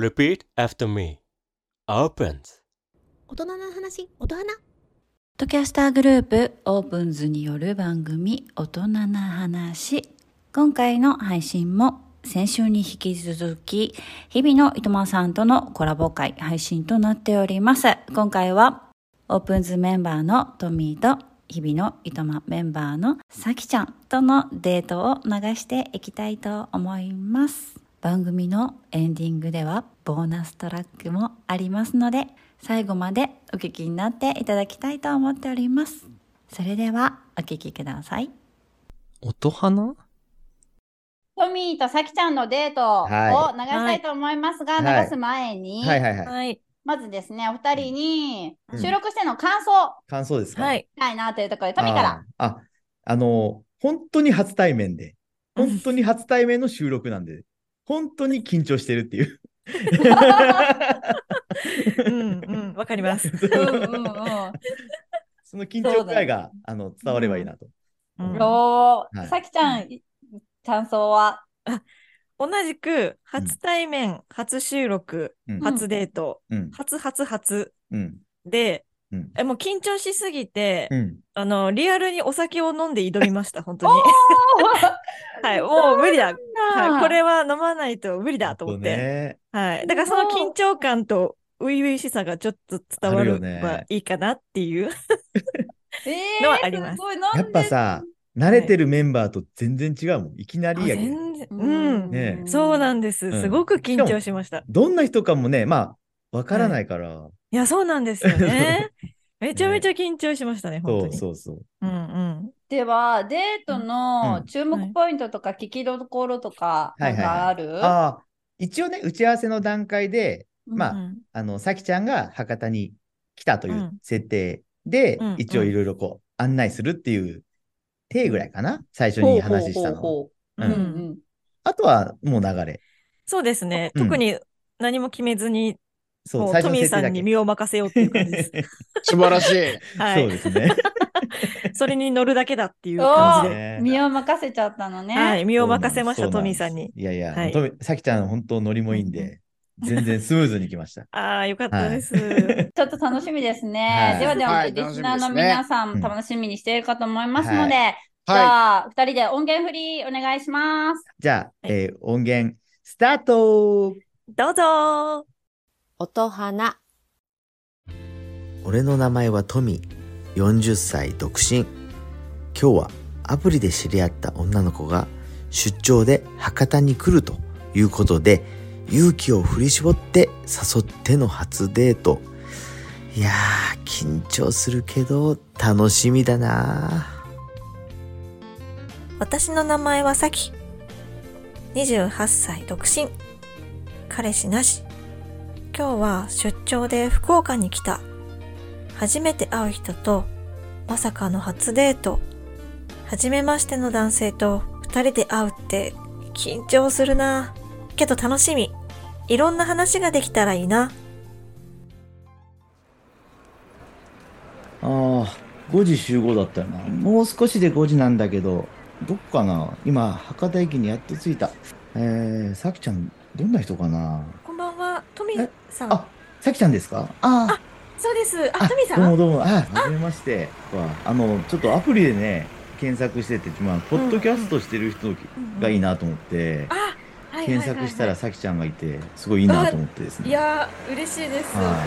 Repeat after me. Opens. 大人の話、大人？ポッドキャスターグループオープンズによる番組大人な話。今回の配信も先週に引き続き日々のいとまさんとのコラボ会配信となっております。今回はオープンズメンバーのトミーと日々のいとまメンバーのさきちゃんとのデートを流していきたいと思います。番組のエンディングではボーナストラックもありますので最後までお聞きになっていただきたいと思っております。それではお聞きください。音花？トミーとさきちゃんのデートをは流したいと思いますが、はい流す前に、はいはいはい。はい。まずですね、お二人にうん収録しての感想を感想ですか？はい。たいなというところで、トミーから。あーあ、あの、本当に初対面で、本当に初対面の収録なんで、本当に緊張してるっていう。うんうん、わかります。うんうんうん。その緊張感が、あの伝わればいいなと。うんよーはいさきちゃん、い感想は？同じく、初対面、初収録、うん初デート、うん。初初初うん。で、うん。えもう緊張しすぎて、うん。あの、リアルにお酒を飲んで挑みました、本当に。はい、もう無理だ。はい、これは飲まないと無理だと思って。ね。はい。だからその緊張感と初々しさがちょっと伝わればいいかなっていう。え のはありますやっぱさ、慣れてるメンバーと全然違うもん。いきなりやけううん。ねそうなんです。うんすごく緊張しました。どんな人かもね、まあ、わからないから。いや、そうなんですよね。めちゃめちゃ緊張しましたね、本当そうに。そうそう。うんうん。では、デートうんの注目ポイントとか聞きどころとか、なんかある？ああ、一応ね、打ち合わせの段階で、まあうんあの、さきちゃんが博多に来たといううん設定で、うん一応いろいろこう、案内するっていう体ぐらいかな、最初に話したのは。ほうほうほうほううんうんうんあとはもう流れ。そうですね。うん特に何も決めずに、そう、トミーさ。んに身を任せようっていう感じです。素晴らしい。はい。そうですね。それに乗るだけだっていうお感じで。ね身を任せちゃったのね。はい。身を任せました、トミーさんに。いやいや、はいトミさきちゃん本当ノリもいいんで、全然スムーズに来ました。ああ、よかったです。ちょっと楽しみですね。はいではでは、はいリスナーの皆さんうん楽しみにしているかと思いますので、はじゃあ、二人で音源振りお願いします。じゃあ、えー音源、スタートどうぞ音花。俺の名前はトミー40歳独身今日はアプリで知り合った女の子が出張で博多に来るということで勇気を振り絞って誘っての初デートいやー緊張するけど楽しみだな私の名前はさき。28歳独身。彼氏なし。今日は出張で福岡に来た。初めて会う人と、まさかの初デート。初めましての男性と二人で会うって緊張するな。けど楽しみ。いろんな話ができたらいいな。ああ、5時集合だったよな。もう少しで5時なんだけど、どっかな今、博多駅にやっと着いた。えー、さきちゃん、どんな人かな？こんばんは、トミーさん。あ、さきちゃんですか？ああ、そうです。あ、あ、トミーさんどうもどうも、はい、はじめまして。わあの、ちょっとアプリでね、検索してて、まあ、ポッドキャストしてる人がいいなと思って、検索したらさきちゃんがいて、すごいいいなと思ってですね。いやー、嬉しいです。は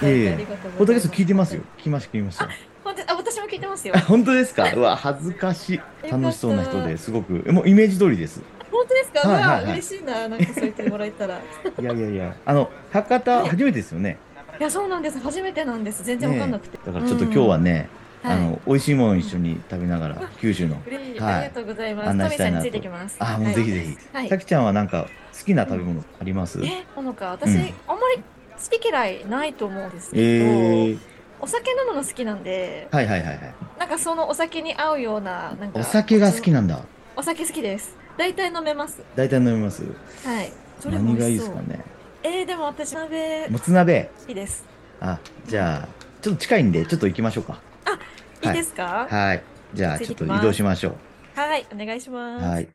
い声か。ポッドキャスト聞いてますよ。聞きました、聞きました。本当あ、私も聞いてますよあ。本当ですか？うわ、恥ずかしい。た楽しそうな人ですごく、もうイメージ通りです。本当ですか、はいはいはいうわ、嬉しいな、なんかそう言ってもらえたら。い いやいやいや、あの、博多初めてですよね。や、そうなんです。初めてなんです。全然わかんなくて。だからちょっと今日はね、はいあの、美味しいものを一緒に食べながら、九州の。はいありがとうございます。案トミーさんについてきます。あ、もうぜひぜひ。はい。さきちゃんはなんか好きな食べ物あります？え、ほのか、私、うんあんまり好き嫌いないと思うんですけど、えー、お酒飲むの好きなんで、はいはいはいはい。なんかそのお酒に合うような、なんか。お酒が好きなんだ。お酒好きです。大体飲めます。大体飲みますはい。それも何がいい。ですかね。えー、でも私、鍋もつ鍋。好きです。あ、じゃあ、ちょっと近いんで、ちょっと行きましょうか。いいですか？はい。じゃあ、ちょっと移動しましょはい、お願いしまう。す。はい。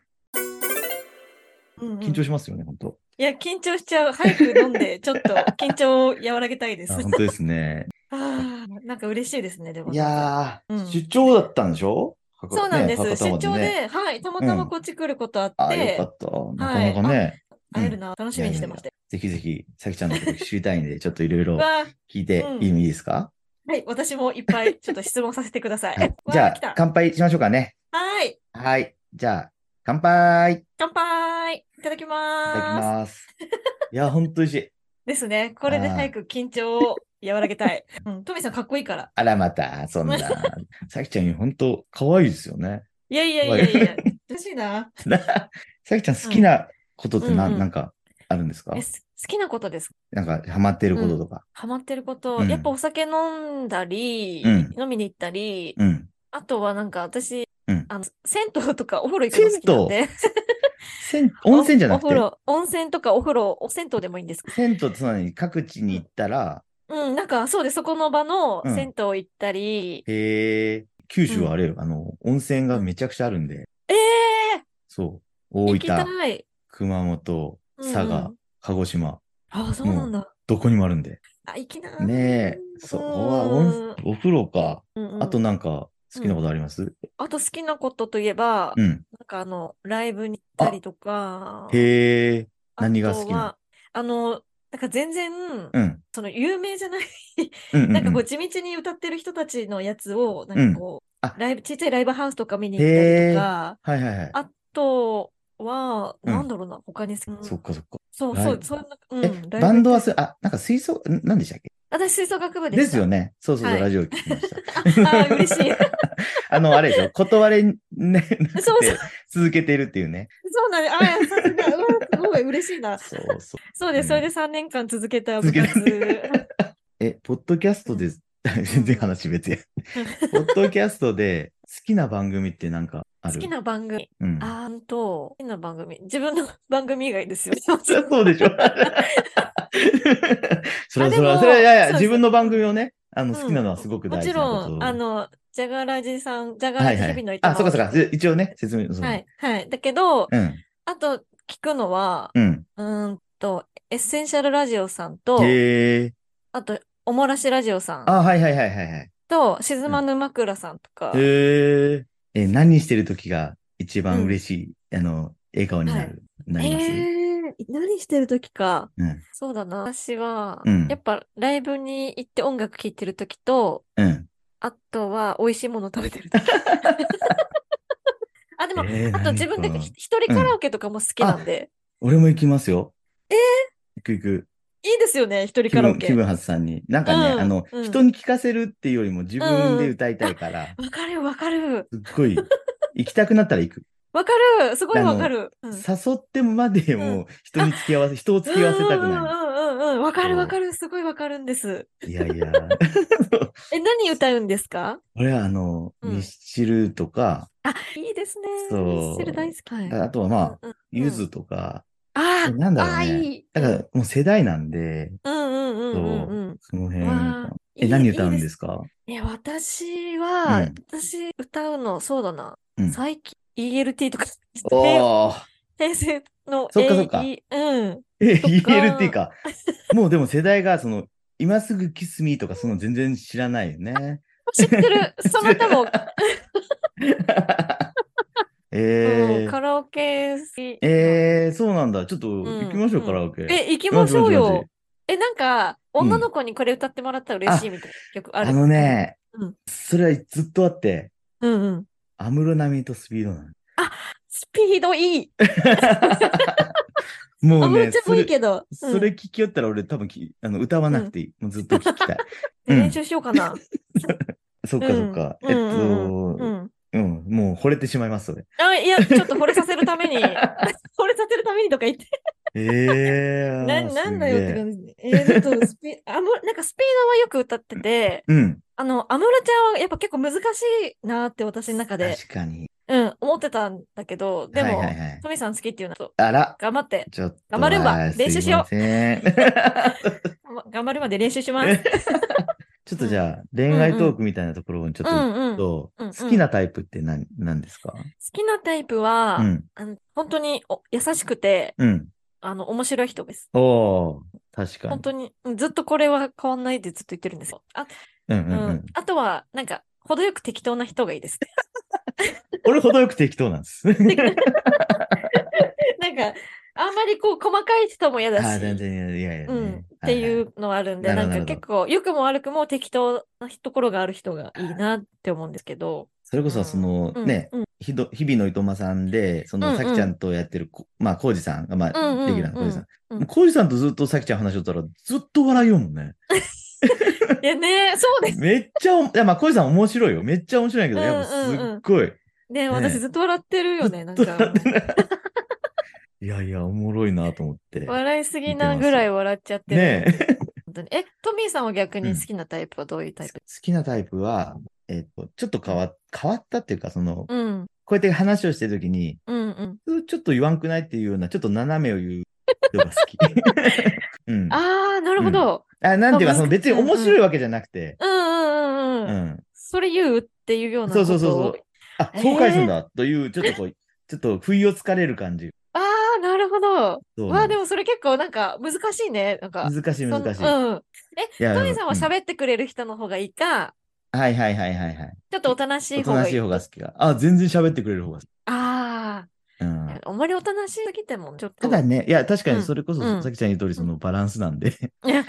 うんうん緊張しますよね、本当。いや、緊張しちゃう。早く飲んで、ちょっと緊張を和らげたいです。あ本当ですね。あーなんか嬉しいですね、でも。いやー、うん出張だったんでしょ？そうなんです。ね出張ねで、はい、たまたまこっち来ることあって、あ、よかった。なかなかね。会えるな、楽しみにしてました。ぜひぜひ、さきちゃんのこと知りたいんで、ちょっといろいろ聞いてうんいいですか、はい、私もいっぱいちょっと質問させてください。はいじゃあ乾杯しましょうかね。はい、はい。じゃあ、乾杯い乾杯いただきまただき。ます。いや、ほんと美味しい。ですね。これで早く緊張を和らげたい。うん、トミさんかっこいいから。あら、また、そんな。さきちゃん、ほんと、可愛いですよね。いやいやいやいや、嬉しいな。さきちゃん、好きなことってな、うんうんなんか、あるんですか？好きなことです。なんか、ハマってることとか。ハマってること、うんやっぱお酒飲んだり、うん飲みに行ったり、うん。あとはなんか私、うんあの銭湯とかお風呂行くの好きなんで。銭 温泉じゃなくて？おお風、呂、温泉とかお風呂、お銭湯でもいいんですか？銭湯つまり各地に行ったら、うん、なんかそうです。そこの場のうん。銭湯行ったり、へえ、九州はあれよ、あの、温泉がめちゃくちゃあるんで、ええそう、大ー、行きた分、い。熊本、うんうん。佐賀、鹿児島、あ、そうなんだ。どこにもあるんで。あ、行きな。ねえ、そう、お風呂か。うんうん。あとなんか、好きなことあります？あと好きなことといえば、うん。なんかあの、ライブに行ったりとか、へえ、あ何が好きなとはあの、なんか全然、うん。その有名じゃない、うんうんうん。なんかこう地道に歌ってる人たちのやつを、なんかこう、あライブ、ちっちゃいライブハウスとか見に行ったりとか、はいはいはい。あとは、うんなんだろうな、他に好き、そっかそっか。そうそう、そんな、うん、バンドはす、あ、なんか吹奏、ん何でしたっけ？私、吹奏楽部でした。ですよね。そうそうそう、はいラジオ聞きました。あ、あー嬉しい。あの、あれでしょ、断れね、なくてそうそう続けてるっていうね。そうなんです。あ、さすごい嬉しいな。そうそう。そうです。うんそれで3年間続けた部活。え、ポッドキャストで、全然話別や。ポッドキャストで好きな番組ってなんかある？好きな番組。うん。あーんと、好きな番組。自分の番組以外ですよ。そうでしょ。それはそれは、いやいや、自分の番組をね、あの、うん好きなのはすごくもち大事なこと。ろん、あの、ジャガラジさん、ジャガラジはいはい日々の糸あ、そうかそうか。一応ね、説明、はい、はい。だけど、うん。あと、聞くのは、うん。うーんと、エッセンシャルラジオさんと。あと、おもらしラジオさんあ、はいはいはいはいはい。と、静まぬ枕さんとか、へえ。え、何してる時が一番嬉しい、あの、笑顔になる、なります、えー、何してる時か。うん。そうだな。私は、うんやっぱライブに行って音楽聴いてる時と、うん。あとは美味しいもの食べてる時。あ、でも、えーあと自分で一人カラオケとかも好きなんで、俺も行きますよ。え行く行く。いいですよね、一人気カラオケ。分、気分はずさんに。なんかね、うんあの、うん人に聞かせるっていうよりも自分で歌いたいから、わかるわかる。すっごい、行きたくなったら行く。わかるすごいわかる。うん誘ってまでも人に付き合わせ、人を付き合わせたくなうんうんうんうんうん。わかるわかる。すごいわかるんです。い。いやいや。え、何歌うんですか？俺はあの、うんミスチルとか、あ、いいですね。そうミスチル大好き。はいあとはまあ、うんうんゆずとか、あーなんだろうね。いい。だからもう世代なんで、うんうんうんうんうん。その辺。え、いい何歌うんいいですかえ、私は、うん私歌うの、そうだな。うん最近、ELT とか、おー。平成のそっかそっかうん。え、とかもうでも世代がその、今すぐキスミーとかその全然知らないよね。知ってる。その歌も、えーうんカラオケ好き。えー、そうなんだ。ちょっとうん行きましょう、カラオケ。え、行きましょうよ。え、なんか、うん女の子にこれ歌ってもらったら嬉しいみたいな曲ある？あのね、うんそれはずっとあって、うんうん。安室奈美とスピードなの。スピードいい。もうね、あむちゃんもいいそれ、けど。うんそれ聞きよったら俺多分きあの歌わなくていい。もうずっと聞きたい。練習しようかな。そっかそっか。えっうんうんうんうと、ん。うん、もう惚れてしまいます、それ。あ、いや、ちょっと惚れさせるために、惚れさせるためにとか言って。えー、な、なんだよって感じで。えー、ちょっとスピ、あむ、なんかスピードはよく歌ってて、うん、あの、安室ちゃんはやっぱ結構難しいなって私の中で、確かに。うん、思ってたんだけど、でも、はいはいはいトミさん好きっていうのと、あら、頑張って、ちょっと。頑張るわあー練習しよう 頑張るまで練習します。ちょっとじゃあ、恋愛トークみたいなところにちょっとうんうん好きなタイプって何、何ですか？好きなタイプは、うん、あの本当にお優しくて、うん。あの、面白い人です。おお確かに。本当に、うんずっとこれは変わんないってずっと言ってるんですよ。あ、うんうんうんうん。あとは、なんか、程よく適当な人がいいですね。俺程よく適当なんです。なんか、あんまりこう、細かい人も嫌だし。ああ、全然、いやいやねうん、っていうのはあるんで、なるほどなんか結構、良くも悪くも適当なところがある人がいいなって思うんですけど。それこそ、その、うんね、うん日々のいとまさんで、その、うんうんさきちゃんとやってるこ、まあ、こうじさんが、まあ、うんうんレギュラーのこうじさん。こうじさんとずっとさきちゃん話しとったら、ずっと笑いようもんね。いやね、そうです。めっちゃお、いや、まあ、こうじさん面白いよ。めっちゃ面白いけど、やっぱすうんうんうんっごい。ね、私ずっと笑ってるよね、なんか。いやいや、おもろいなと思って。笑いすぎなぐらい笑っちゃってる。ねえ。え、トミーさんは逆に好きなタイプはどういうタイプ？好きなタイプは、えっと、ちょっと変わ、変わったっていうか、その、うん。こうやって話をしてるときに、うんうん。ちょっと言わんくないっていうような、ちょっと斜めを言う人が好き。うん。あ、あー、なるほど。なんていうか、その別にうんうん面白いわけじゃなくて、うんうんうんううん。ん。それ言うっていうようなそうそうそうそう。あ、えーそう返すんだという、ちょっとこう、ちょっと不意をつかれる感じ。あー、なるほど。わあ、でもそれ結構なんか難しいね。なんか。難しい難しい。うん。いやトミーさんはうん喋ってくれる人の方がいいか、はいはいはいはいはい。ちょっとおとなしおとなしい方がいい。い方が好きが。あ、全然喋ってくれる方が好き。あうんあ、あんまりおとなしすぎてもちょっと。ただね、いや、確かうんにそれこそ、うんさきちゃん言う通り、そのバランスなんで。いや、い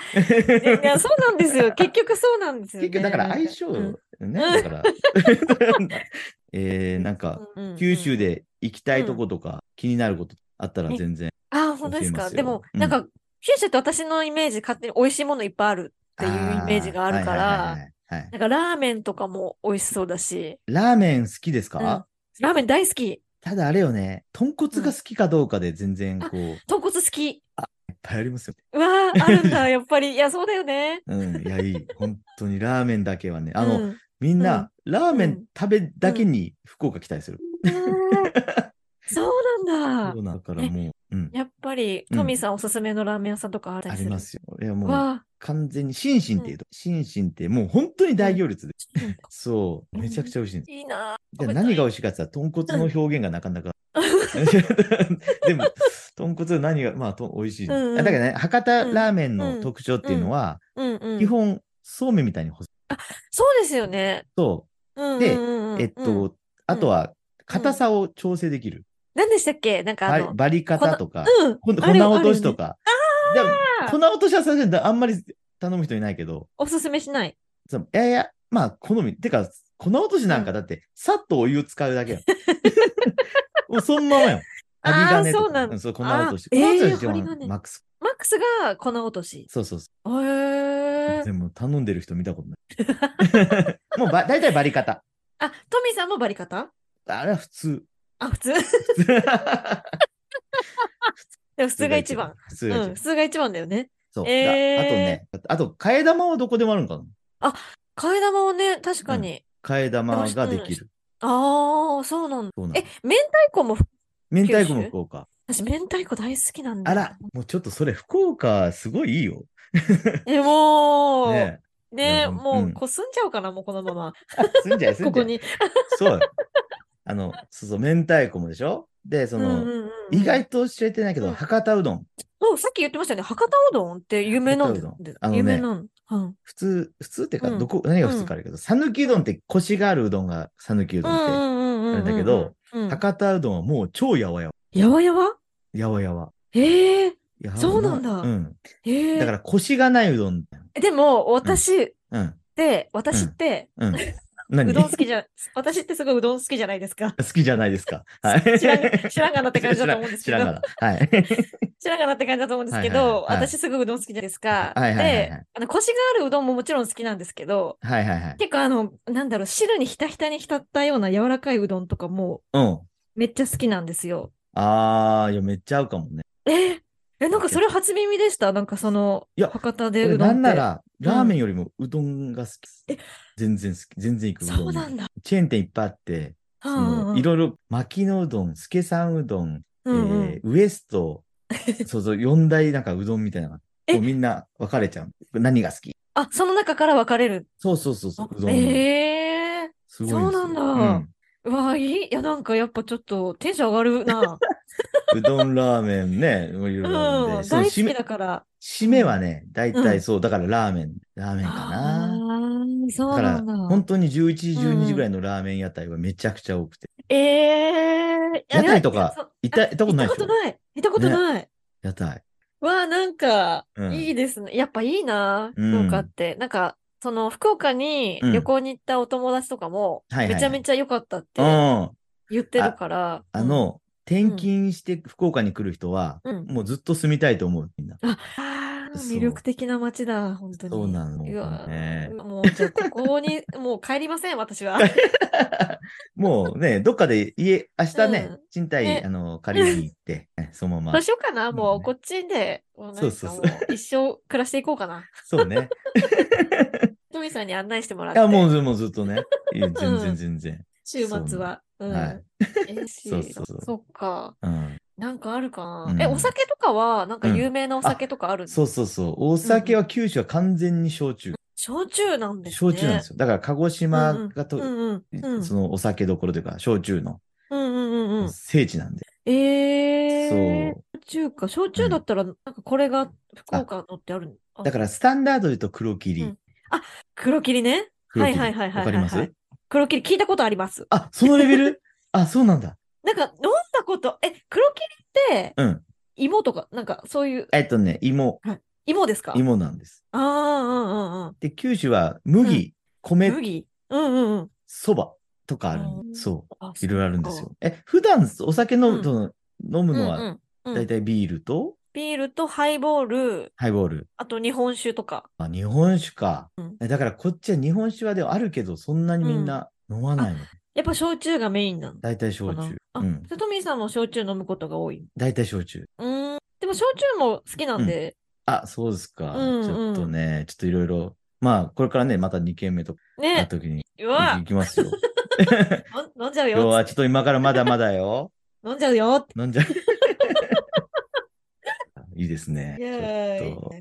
やそうなんですよ。結局そうなんですよ、ね。結局、だから相性、うんね、だから、えー、なんか、うんうん九州で行きたいとことか、気になることあったら全然。ああ、本当ですか？でも、うんなんか、九州って私のイメージ、勝手に美味しいものいっぱいあるっていうイメージがあるかはいはいら、はいはいはいなんかラーメンとかも美味しそうだし、ラーメン好きですか、うんラーメン大好き。ただあれよね、豚骨が好きかどうかで全然こう、いっ豚骨好き。ぱいありますよね。うわー、あるんだ、やっぱり。いや、そうだよね。うん、いや、いい。本当にラーメンだけはね、あの、うんみんな、ラーメうんン食べだけに福岡来たりする。そうなんだ。そうだからもう、うん、やっぱり、うんトミーさんおすすめのラーメン屋さんとかあったありますよ。いや、もう、わ完全に、シンシンっていうと、シンシンってもう本当に大行列で。そう、めちゃくちゃ美味しいんです。ーいいなじゃあ何が美味しいかって言ったら、豚骨の表現がなかなか。でも、豚骨は何が、まあ、と美味しい。うんうんだからね、博多ラーメンの特徴っていうのは。基本、そうめんみたいに細い。そうですよね。そうんで。えっと、あとは、硬さを調整できる。何でしたっけ？なんかあの、バリ方とか、うん。こ粉落としと。か。あるよね粉落としはさすがにあんまり頼む人いないけど、おすすめしない？いやいや、まあ、好み。てか、粉落としなんかだって、さっとお湯使うだけよ。もうそのままよ。あー針金とかそうなんだそう、粉落とし。粉落としマックス。マックスが粉落とし。そうそうそへう。ー。でも頼んでる人見たことない。もうば、大体バリ方。あ、トミーさんもバリ方あれは普通。あ、普通 でも普通が一番。普通が一番うん、普。通が一番だよね。そう。えーあとね、あと、替え玉はどこでもあるんかな？替え玉をね、確かに。替え玉ができる。ああ、そうなんだ。そうなんだえ、明太子も、明太子も福岡。私明太子大好きなんだよ。あら、もうちょっとそれ福岡すごいいいよ。え、もう、ねねいやもう、うんこう住んじゃおうかな、もうこのまま。え。すんじゃい、すんじゃい。ここに。そうよ。あの、そうそう、明太子もでしょ？で、その、うんうんうんうん意外と知れてないけど、うん博多うどん。そう、さっき言ってましたよね。博多うどんって有名なんで有名なん。うん。普通、普通っていうか、うんどこ、何が普通かあるけど、讃岐うどんってコシがあるうどんが讃岐うどんって。あれだけど、うん、博多うどんはもう超やわやわ。やわやわ？やわやわ。ええやわそうなんだうん。ええだから、コシがないうどん。でも、私っうん。て、私って、うん。何？うどん好きじゃ、私ってすごいうどん好きじゃないですか。好きじゃないですか。はい。知らん知らんがなって感じだと思うんですけど知らんがな。はい。知らんがなって感じだと思うんですけど、私すごいうどん好きじゃないですか。はいはいはいはいで、あの、コシがあるうどんももちろん好きなんですけど、はいはいはい。結構あの、なんだろう、汁にひたひたに浸ったような柔らかいうどんとかもうん。めっちゃ好きなんですよ。あー、いや、めっちゃ合うかもね。ええ、なんかそれ初耳でした？なんかその、いや博多で俺うどんって。なんなら、ラーメンよりもうどんが好き。全然好き。全然行くうどん。そうなんだ。チェーン店いっぱいあって、いろいろ、牧野うどん、助さんうどん、うんうんえーウエスト、そうそう、四大なんかうどんみたいなのがえ？こうみんな分かれちゃう。何が好き？あ、その中から分かれる。そうそうそうそう、うどん。ええすごいそうなんだうんうわ、いい。いや、なんかやっぱちょっとテンション上がるな。うどんラーメンね、いろいろあるんうん、大好き締めだから。締めはね、大うん体そう、だからラーメン、ラーメンかあな。ーそだから。本当に11時、うんうん12時ぐらいのラーメン屋台はめちゃくちゃ多くて。ええ屋台とか行ったことない行ったことない。行ったことない。屋台。わあ、なんか、うんいいですね。やっぱいいな、うん福岡って。なんか、その、福岡にうん旅行に行ったお友達とかも、はいはいはいめちゃめちゃ良かったってうん。あ言ってるから。の、転勤して福岡に来る人は、うんもうずっと住みたいと思う、みんな。うん、あ魅力的な街だ、本当に。そうなのうわねーもう、じゃあ、ここに、もう帰りません、私は。もうね、どっかで家、明日ね、うん賃貸、ねあの、借りに行って、ねそのままどう。しようかな、もう、うんこっちで、そうそうそう一生暮らしていこうかな。そうね。トミーさんに案内してもらっいて。や、もうずもうずっとね。全然うん全然。週末は。うん。はいそうそうそうそっか。うん。なんかあるかな。うんえ、お酒とかは、なんか有名なお酒とかあるんそうそうそう。お酒は九州は完全に焼酎。焼酎なんですね。焼酎なんですよ。だから鹿児島がと、うんうん。うんそのお酒どころというか、焼酎のうんうんうんうん。聖地なんで。えー。そう。焼酎か。焼酎だったら、なんかこれが福岡のってあるの？だからスタンダードで言うと黒霧。うん黒霧ね。黒霧はいはいはいはいわかります？はい黒霧聞いたことあります。あ、そのレベル？あ、そうなんだ。なんか飲んだこと、え、黒霧ってうん。芋とか、なんかそういう、えっとね、芋。芋ですか？芋なんです。ああ、うんうんうん。で、九州は麦、米、麦？うんうんうん。そばとかあるうんんそう。あいろいろあるんですよ。。え、普段お酒飲む,、飲むそうんうんうんだいたいビールと？ビールとハイボール、ハイボール。あと日本酒とか。あ、日本酒か。うんえだからこっちは日本酒はでもあるけど、そんなにみんな飲まないの。やっぱ焼酎がメインなのだいたいかな焼酎。あ、うん。トミーさんも焼酎飲むことが多い？だいたい焼酎。うーん。でも焼酎も好きなんで、あ、そうですか。うんうんちょっとね、ちょっといろいろ。まあ、これからね、また2軒目とかなねっ。た時にうわ行きますよ。飲んじゃう今日よ。はちょっと今からまだまだよ。飲んじゃうよ。飲んじゃう。いいですね。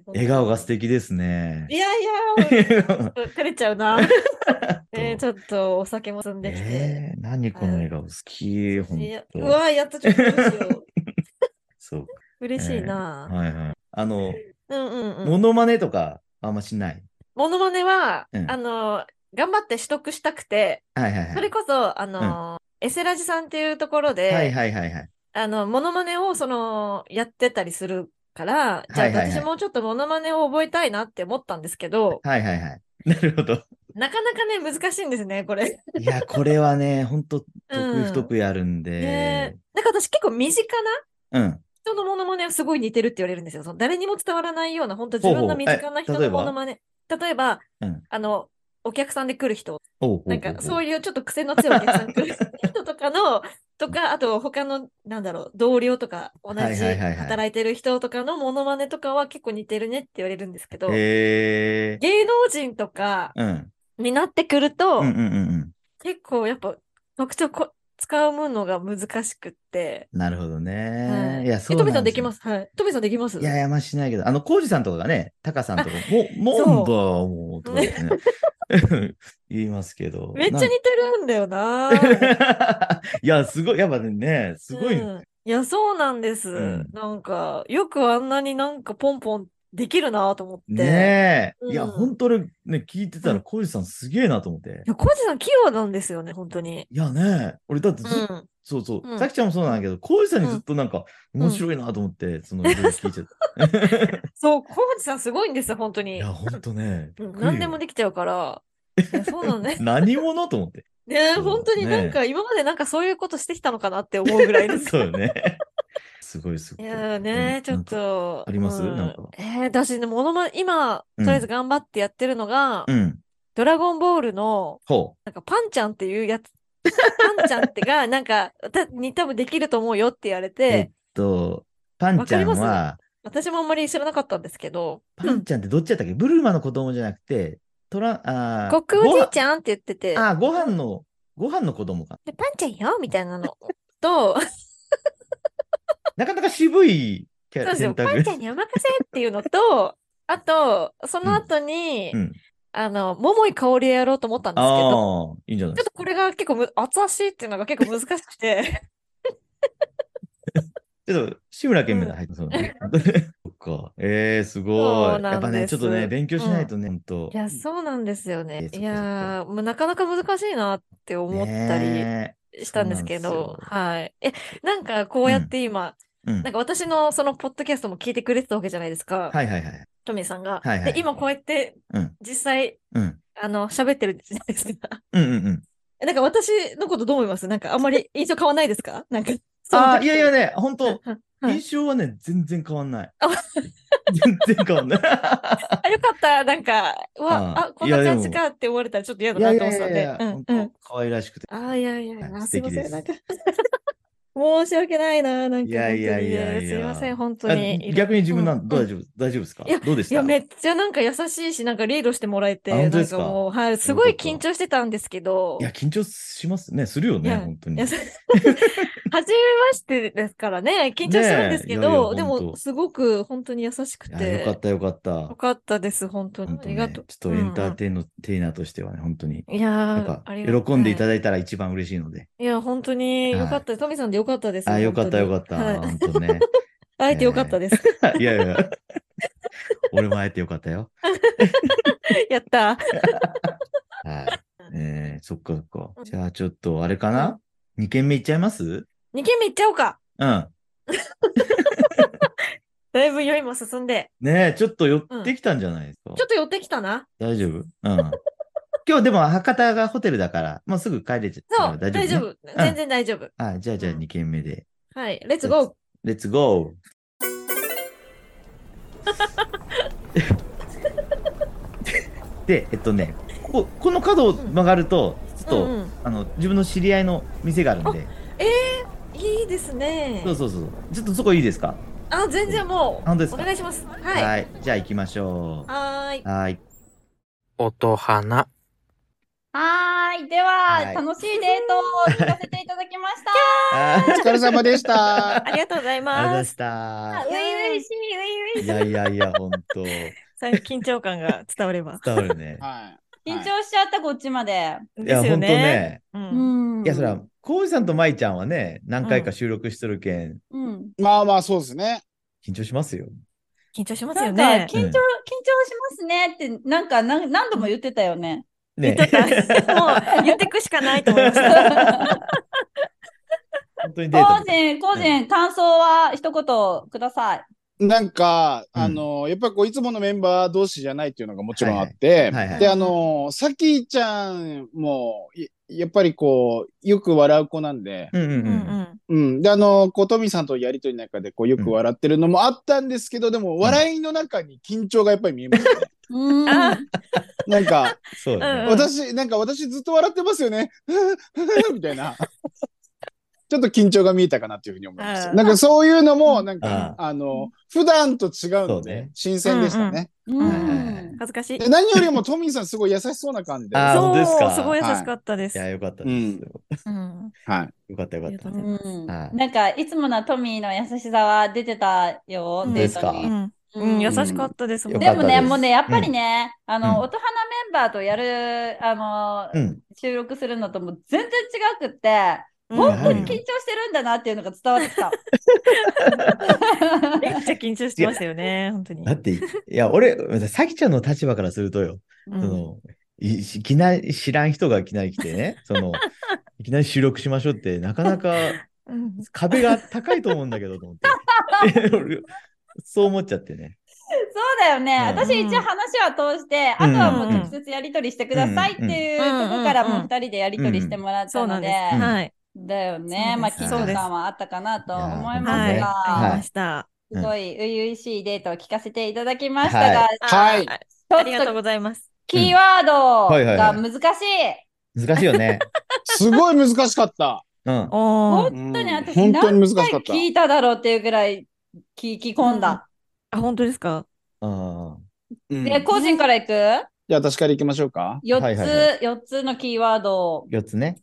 笑顔が素敵ですねい。やいや、照れちゃうな。えー、ちょっとお酒も積んできて。えー、何この笑顔好き、ほんいやうと。わ、やっとちょっとどうしよう。そう。嬉しいな。はいはい。あの、うんうんうん。モノマネとかあんましない？モノマネは、うんあの、頑張って取得したくて、はいはいはい。それこそ、あの、エセラジさんっていうところで、はいはいはいはい。あの、モノマネをその、やってたりするから、じゃあ私もちょっとモノマネを覚えたいなって思ったんですけど、はいはいはい。なるほど。なかなかね、難しいんですね、これ。いや、これはね、ほんと得うん意不得意あるんでね。なんか私結構身近なうん。人のモノマネはすごい似てるって言われるんですよ。その誰にも伝わらないような、本当自分の身近な人のモノマネ。例えば、うんあの、お客さんで来る人、なんかそういう。いうちょっと癖の強いお客さん来る人とかの、とか、あと他の、なんだろう、同僚とか、同はいじ働いてる人とかのモノマネとかは結構似てるねって言われるんですけど。芸能人とかうん。になってくると。結構やっぱ特徴こ使うのが難しくって、なるほどはね。いいや、そうえトミなんですよさんできます？はい。トミさんできます？いや、やましないけど、あの、コウジさんとかがね、タカさんとか、も、もんだ、もう、とかね、言いますけど。めっちゃ似てるんだよな。いや、すごい、やっぱね、すごい。うんいや、そうなんです。んなんか、よくあんなになんかポンポンできるなと思って。ねえ。いや、うん本当にね、聞いてたら、うんコウジさんすげえなと思ってい。や、コウジさん器用なんですよね、本当に。いやね、俺だってずっと、うん。そうそうう、んさきちゃんもそうなんだけど、コウジさんにずっとなんか、ん面白いなと思って、その、聞いちゃった。そう、コウジさんすごいんですよ、本当に。いや、ほんとね。何でもできちゃうから。いやそうなんね。何者と思って。ね本当になんか、今までなんかそういうことしてきたのかなって思うぐらいです。そうね。すごいすごい。いやーね、ちょっと。あります？うんなんかえー、私ね、モノマネ、今、うんとりあえず頑張ってやってるのが、うん。ドラゴンボールの、ほなんかパンちゃんっていうやつ、パンちゃんってが、なんか、たに多分できると思うよって言われう。えてっ、と、パンちゃんは、私もあんまり知らなかったんですけど、パンちゃんってどっちやったっけ？ブルーマの子供じゃなくて、トラ、あーコックおじいちゃん。って言ってて、あー、ご飯の、ご飯の子供か。でパンちゃんよみたいなの と、なかなか渋いキャそうですよ、選択パンちゃんにお任せっていうのと、あと、その後に、うん。あの、桃井かおりやろうと思ったんですけど、いいんじゃないちょっとこれが結構む、厚足っていうのが結構難しくて、ちょっと、志村けんみたいな入ってそうだね。そっか。ええすごい。やっぱね、ちょっとね、勉強しないとね、ほんとい。や、そうなんですよね。えーいやー、もうなかなか難しいなって思ったりねしたんですけどはい。え、なんかこうやって今、うんなんか私のそのポッドキャストも聞いてくれてたわけじゃないですか、はいはいはい。トミーさんが。はいはいで、今こうやってうん、実際、うん。あの、喋ってるじゃないですか。うんうんうん。えなんか私のことどう思います？なんかあんまり印象変わんないですか？なんか、ああ、時いやいやね、本当印象はね、全然変わんないあ。全然変わんない。あ、よかった。なんか、うわ、ああ、こんな感じかって思われたらちょっと嫌だないと思ってたんで。可愛らしくて。あーいやいやすいません。なんか、申し訳ないな。なんか、いやいやいやいやすいません、本当あに。逆に自分なん、うん大丈夫、大丈夫ですか？いやどうでした？いや、めっちゃなんか優しいし、なんかリードしてもらえて、あ本当ですか？なんかもう、はい、すごい緊張してたんですけど、いや、緊張しますね。するよね、本当に。初めましてですからね、緊張するんですけど、でも、すごく本当に優しくて、よかったよかったよ。かったです、本当に。ありがとう。ちょっとエンターテイナーテイナーとしてはね、本当に。いや喜んでいたはだいたら一番嬉しいので。いいや、本当にはいよかった。トミさんでよ かったです。あ、よかったよかった。はい本当ね。会えてよかったです。いやいや。俺も会えてよかったよ。やった。はい。えー、そっかそっか。じゃあちょっと、あれかな ?2 軒目行っちゃいます？2軒目行っちゃおうか。うん。だいぶ酔いも進んで。ねえ、ちょっと寄ってきたんじゃないですか？ちょっと寄ってきたな。大丈夫？うん。今日でも博多がホテルだから、もうすぐ帰れちゃうそう、大丈夫、ね。大丈夫。全然大丈夫。あ、じゃあじゃあうん2軒目で。はい、レッツゴー。レッツゴーで、えっとね、こここの角を曲がると、ちょっと、うんうんあの自分の知り合いの店があるんで、いいですね。そうそうそう。ちょっとそこいいですか？あ、全然もう、本当ですか？お願いします。はい。ははい。じゃあ行きましょう。ーい。はーい。音花はーい。では、はい楽しいデートを聞かせていただきました。あーお疲れ様でした。ありがとうございありがとうございま。ますした。ういういしい、ういういしいやいやいや、ほんと。さ緊張感が伝われば。伝わるね。はい。い。緊張しちゃった、こっちまで。いや、ですよほんとね。ね。う。うんん。いや、そら、コウジさんとマイちゃんはね、何回か収録しとるけん、うん。まあまあ、そうですね。緊張しますよ。緊張しますよなんか、緊ね張、緊張しますねって、なんか、なん何度も言ってたよね。ね言っ。てた。もう言ってくしかないと思いました。本当にデート個人、個人、感想は一言ください。なんか、うんあの、やっぱりこう、いつものメンバー同士じゃないっていうのがもちろんあって、で、あの、さきちゃんも、いやっぱりこう、よく笑う子なんで、うんうんう。うんんうん。で、あの、こう、トミーさんとやりとりの中で、こう、よく笑ってるのもあったんですけど、でも、笑いの中に緊張がやっぱり見えますね。うん。あ なんか、そうだね。うん私、なんか私ずっと笑ってますよね。みたいな。ちょっと緊張が見えたかなっていうふうに思いました。うんなんかそういうのも、なんか、うあの、普段と違うので新鮮でしたね。恥ずかしいで。何よりもトミーさんすごい優しそうな感じで。そう、すごい優しかったです。いや、よかったです。はい。よかったよかったなんか、いつものトミーの優しさは出てたよ、うんデートに。うん。うん、優しかったです。よでもね、もうね、やっぱりね、あの、うん音花メンバーとやる、あの、うん。収録するのとも全然違くって、うん本当に緊張してるんだなっていうのが伝わってきた。めっちゃ緊張してましたよね、本当にだ。って、いや、俺、さきちゃんの立場からするとよ、うんその、いいきなり知らん人がいきなり来てね、その、いきなり収録しましょうって、なかなかうん壁が高いと思うんだけど、と思って。俺そう思っちゃってね。そうだよね。うん私一応話は通して、あとはもう直接やり取りしてくださいっていうところからもう二人でやり取りしてもらったので。だよね。まあ、です緊張感はあったかなと思いますはい。が、ありました。すごい初々しいデートを聞かせていただきましたが、はいありがとうとございます。キーワードはいはいはいが難しい。難しいよね。すごい難しかった。うん。本当にうん私本当に難しか何回った。聞いただろうっていうぐらい聞き込んだ。あ、本当ですか？あうんで、個人からいく？じゃあ私から行きましょうか。?4 つ、はいはいは四つのキーワードを。4つね。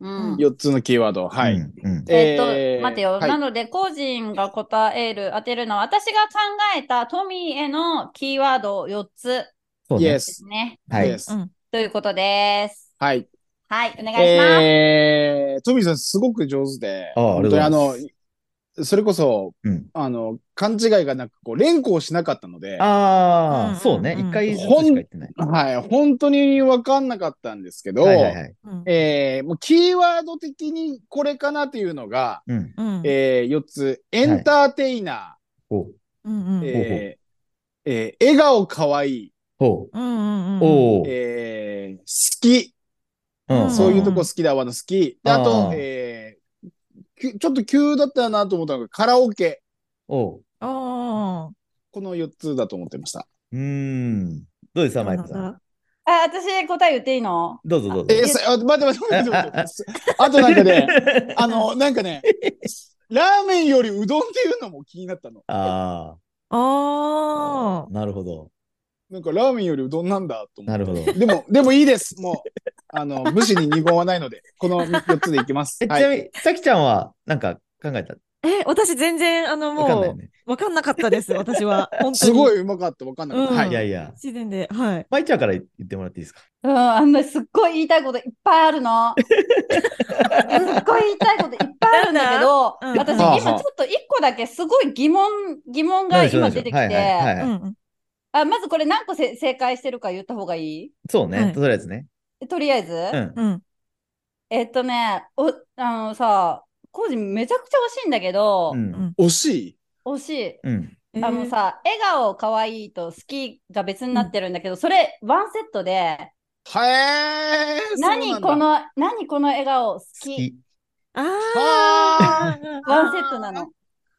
うん。4つのキーワード。はい。うんうんえっと、えー待てよ。はいなので、個人が答える、当てるのは、私が考えたトミーへのキーワードを4つそうね。Yes。ね。はい。Yes うんということです。はい。はい、お願いします。えー、トミーさんすごく上手で、ああありがとうござい、それこそ、うん。あの、勘違いがなく、こう、連呼をしなかったので、ああ、うんそうね。うんうん一回ずつしか言ってない。はい、本当にわかんなかったんですけど、はいはいはい。うんえー、もうキーワード的にこれかなっていうのが、うん。うんえー、4つ、エンターテイナほう。うんうんー、えーえー、笑顔かわいい、ほう。おお。えー、好き、うんそういうとこ好きだわの好き。でああとー、えー、きちょっと急だったなと思ったのがカラオケ。おう。あこの4つだと思ってました。うーん。どうですあ。か、マイクさん？あ、私答え言っていいの？どうぞどうぞ。えあ待って待って待って。あとなんかね、あの、なんかね、ラーメンよりうどんっていうのも気になったの。あああ。なるほど。なんかラーメンよりうどんなんだと思って。なるほど。でも、でもいいです。もう、あの、武士に二言はないので、この4つでいきます。え、ちは。ないみに、さきちゃんは、なんか考えた？え、私全然、あの、もう、わかんなかんなかったです、私は。本当に。すごいうまかった。わかんなかった。うんはいい。やいや。自然で、はい。まいちゃんから言ってもらっていいですか？うん、あんますっごい言いたいこといっぱいあるの。すっごい言いたいこといっぱいあるんだけど、私今ちょっと一個だけすごい疑問、疑問が今出てきはいはいはいて、あ、まずこれ何個せ正解してるか言った方がいい？そうね。はいとりあえずね。とりあえず、うん。うん。えっとね、お、あのさ、コージめちゃくちゃ惜しいんだけど、うん。惜しい？惜しい。うん。えーあの、さ、笑顔かわいいと好きが別になってるんだけど、それワンセットで、はえー。何この、何この笑顔好好き。き。あはあ。ワンセットなの。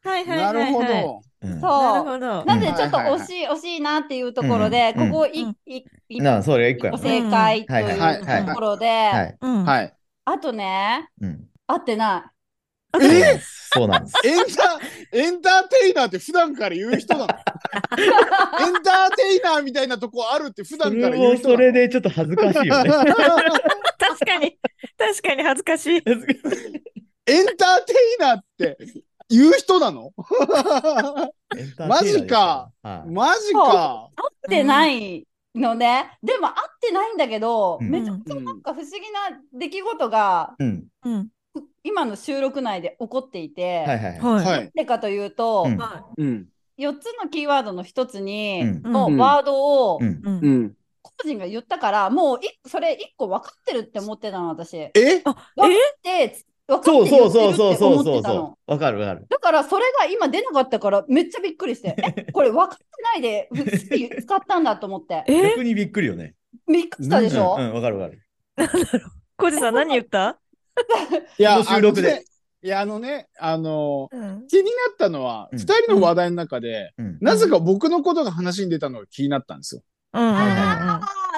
はいはいはい。なるほはい。ど。うん。そう。なるほど。なんでちょっと惜しい、惜しいなっていうところで、うんここうんい、い、い、なあ、それが一個や。正解とはいうところで、はい。あとね、うん。合ってなえそうなんです。エンタ、エンターテイナーって普段から言う人なの？エンターテイナーみたいなとこあるって普そ段から言う人なの？それでちょっと恥ずかしいよね。確かに、確かに恥ずかしい。エンターテイナーって言う人なの？マジか。はい。マジか。い。合ってないのね。でも合ってないんだけど、うんめちゃくちゃなんか不思議な出来事が、うん。うん。今の収録内で起こっていて、はいはいはい。でかというと、うんはうん。4つのキーワードの1つに、うんのワードを、うん。い。うんう。ん。個人が言ったから、もういそれ1個分かってるって思ってたの、私。え？あ、分かえって、分かそうって言そうってるそうそうそうって思ってたの。そうそう。わかるわかる。だからそれが今出なかったからめっちゃびっくりして、え、これ分かってないで好き使ったんだと思って。え？逆にびっくりよね。びっくりしたでしょ、うんうん、わかるわかる。コジさん何言った？いや、収録であのねいや、あのね、あの、うん。気になったのは、うん二人の話題の中で、うん。なぜか僕のことが話に出たのが気になったんですよ。うんうんうん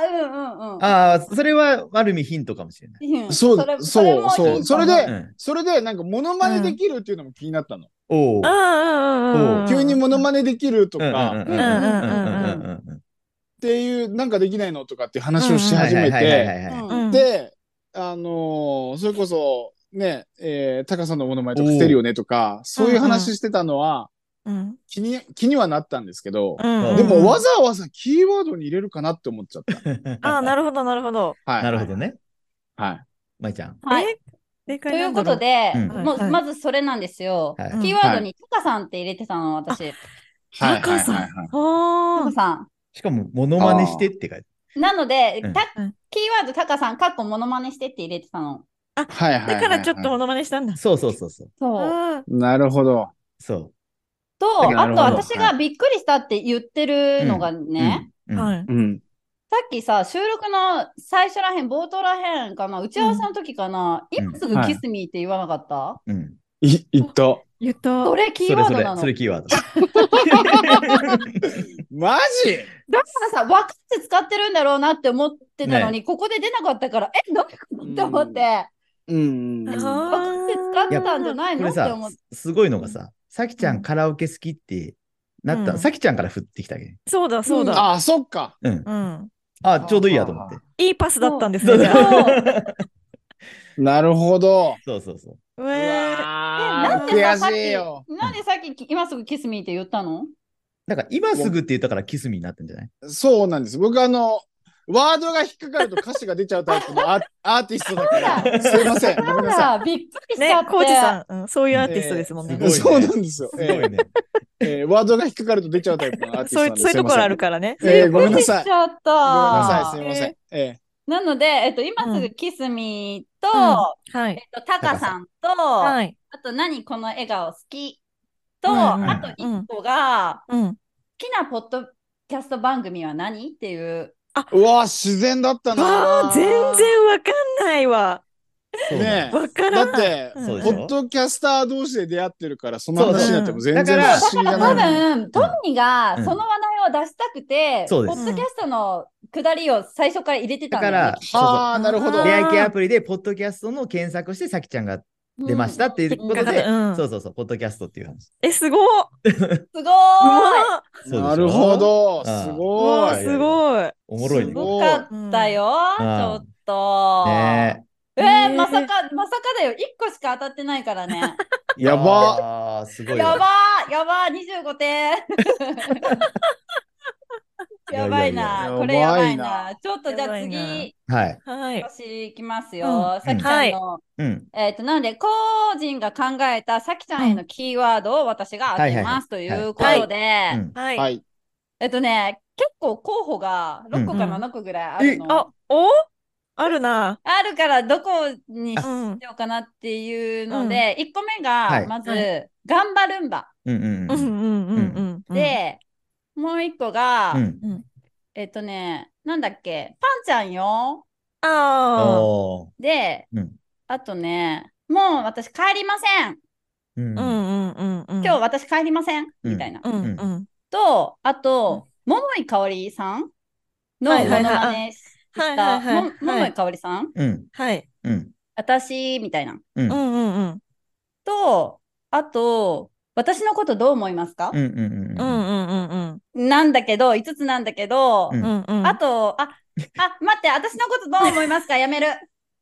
うんうんうん。ああ、それはある意味ヒントかもしれない。うんそうれそうそうそれで。それで、なんか、モノマネできるっていうのも気になったの。おお。ああ、うんうんうん。急にモノマネできるとうんうんうんか、っうんうんうんうんうんていう、なんかできないのとかっていう話をし始めはいはいはいて、で、あのーそれこそ、ね、えー、タカさんのモノマネとかしてるよねとか、そういう話してたのは、うん。気に、気にはなったんですけど、うん。でもわざ。ざわざキーワードに入れるかなって思っちゃった。ああ、なるほど、なるほど。はい。なるほどね。はい。まいちゃん。はい。ということで、うんもうはいまずそれなんですよ。はいうんキーワードにタカさんって入れてたの、私。はい。タカさんタあカさしかも、モノマネしてって書いてん。なので、うんたうんキーワードタカさん、かっこモノマネしてって入れてたの。はいはいはいはいだからちょっとモノマネしたんだ。そうそうそうそう。そう。あなるほど。そと、あと私がびっくりしたって言ってるのがう。ね。はい。うん。さっきさ、収録の最初らへん、冒頭らへんかな、打ち合わせの時かな、うん今すぐキスミーって言わなかった、うん。い、言った。言った。それキーワードな、の。それキーワード。マジ？だからさ、分かって使ってるんだろうなって思ってたのに、ここで出なかったから、え、どういうことって思って、うん。あ分かって使ってたんじゃないのって思って。、すすごいのがさ、さきちゃんカラオケ好きってなった、うんさきちゃんから振ってきたわけ。そうだ、そうだ。あ、そっか。うん。うん。あ、ちょうどいいやと思って。いいパスだったんですね。なるほど。そうそうそう。うえなんでさ、さっ悔しいよ。き、なんでさっき今すぐキスミーって言ったの？だから今すぐって言ったからキスミになってんじゃない？そうなんです。僕あの、ワードが引っかかると歌詞が出ちゃうタイプのアーアーティストだから、すいません。ごめんなさびっくりしちねゃって。、コーチさん、うん、そういうアーティストですもんね。そうなんですよ。すごいね。えーワードが引っかかると出ちゃうタイプのアーティストそういう、なんでそういうところあるかからね。えーごめんなさい。ごめんなさい、すいません。えなので、えっと、今すぐキスミと。えっと、タカさんと、はい。あと、何この笑顔好きと、あと一個が、うん。好きなポッドキャスト番組は何っていう。ーうわ、自然だったなわあ、全然わかんないわ。ねわからん。だって、うんそうでしょ？ポッドキャスター同士で出会ってるから、その話になっても全然不思議じゃ多。分、トミーがうんその話題を出したくて、そうですポッドキャストのくだりを最初から入れてただからんだよね。、そうそうはあ、なるほど。出会い系アプリで、ポッドキャストの検索をして、さきちゃんが出ましたっていうことで、うんそうそうそう、ポッドキャストっていう話。え、すごっ すごーいなるほど。すうごい。わすごい。おもろいね。すごかったよ、ちょっと。ねえーねまさか、まさかだよ。1個しか当たってないからね。えやば。すごいやわ。ばーやばー !25 点 やばいな。やこれやばいな。ちょっとじゃあ次、はい。はい。私いきますうよ。んさきちゃんの、うん。えっ、と、なので、個人が考えたさきちゃんへのキーワードを私が当てますということで、うんはい。はい。えっとね、結構候補が6個かうん7個ぐらいあるの。あ、お？あるな。あるからどこにしうん。ようかなっていうので、1個目がまず、はガンバルンバ。うんうんうん。うんうんうんうん。、で、もう1個が、うん。えっとね、なんだっけ、パンちゃんよ。ああ。で、うんあとね、もう私帰りません。うんうんうんうんうん。今日私帰りません。うんみたいな。うんうん。と、あと、桃井かおりさんのモノはいはいはいマネしはいた、桃井かおりさん？うん。はい。うん。私、みたいな。うん。ううん。んうんうん。と、あと、私のことどう思いますか？うんうんうんうん。なんだけど、5つなんだけど、うん。あと、あ、あ、待って、私のことどう思いますか？やめる。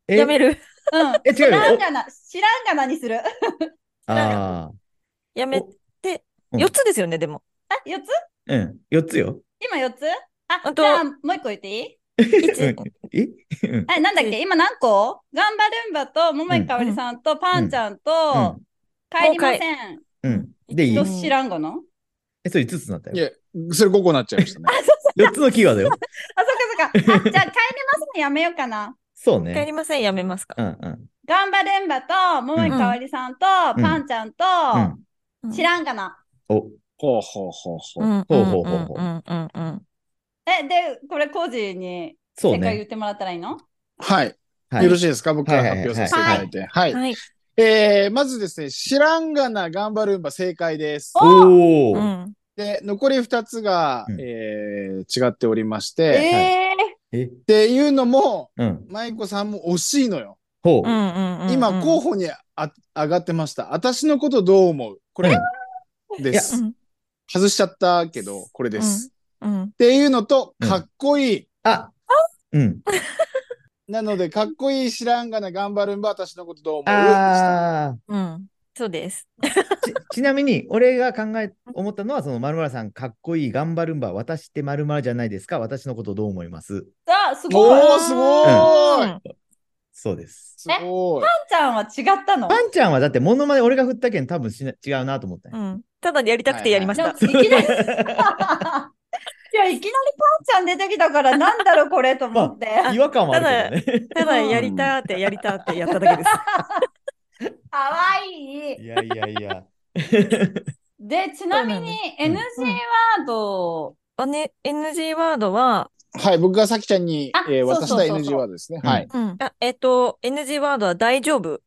え？やめる。うん。え、違知うよ。らんがな、知らんがなにする。あやめて。うん4つですよね、でも。あ、4つ？あ。うん。4つよ。今4つ？あ、あとじゃあ、もう1個言っていい？うんえうん え、なんだっけ？今何個？ガンバルンバと桃井かおりさんとパンちゃんと帰りません。うん。で、いいと知らんがな？え、それ5つになったよ。いや、それ5個になっちゃいましたね。4つのキーワードよ。あ、そっかそっか。あ、じゃあ 帰りませんやめようかな。そうね。帰りません、やめますか。うんうん。ガンバルンバと桃井かおりさんとうんパンちゃんとうん。知らんがな。お、ほうほうほうほう。んほうほうほうほううんうんうん。え、で、これコージにそうね。正解言ってもらったらいいの？はい。はいよろしいですか？僕か発表させていただいて。はい。はい。えーまずですね、知らんがな頑張るんば正解です。おうー。ん。で、残り2つが、うんえー違っておりまして、ええ、っていうのも、うん。舞子さんも惜しいのよ。ほうう。んうんうん。今、候補にあ上がってました。私のことどう思う？これです。うん外しちゃったけど、これです。うん。っていうのと、うんかっこいい。あ、うん。なので、かっこいい知らんがな頑張るんば、私のことどう思う？でしたあうん。そうです。ーち、ちなみに、俺が考え、思ったのは、その、まるまるさん、かっこいい、頑張るんば、私ってまるまるじゃないですか？私のことどう思います？ー、あ、すごい。ー、すごーい、うんそうです。すごい。ちゃんは違ったの？パンちゃんはだって、モノマネ俺が振ったけん多分しな違うなと思ったようん。ただやりたくてやりましたでも。いきなり いや、いきなりパンちゃん出てきたから、なんだろう、これと思って。違和感はあるけどね。ただやりたーってやりたーってやっただけです。かわいい。いやいやいや。で、ちなみに NG ワード、あね、NG ワードは、はい、僕がさきちゃんにあ、えー渡した NG ワードですね。うんはい。うん。あ、えっと、NG ワードは大丈夫？っ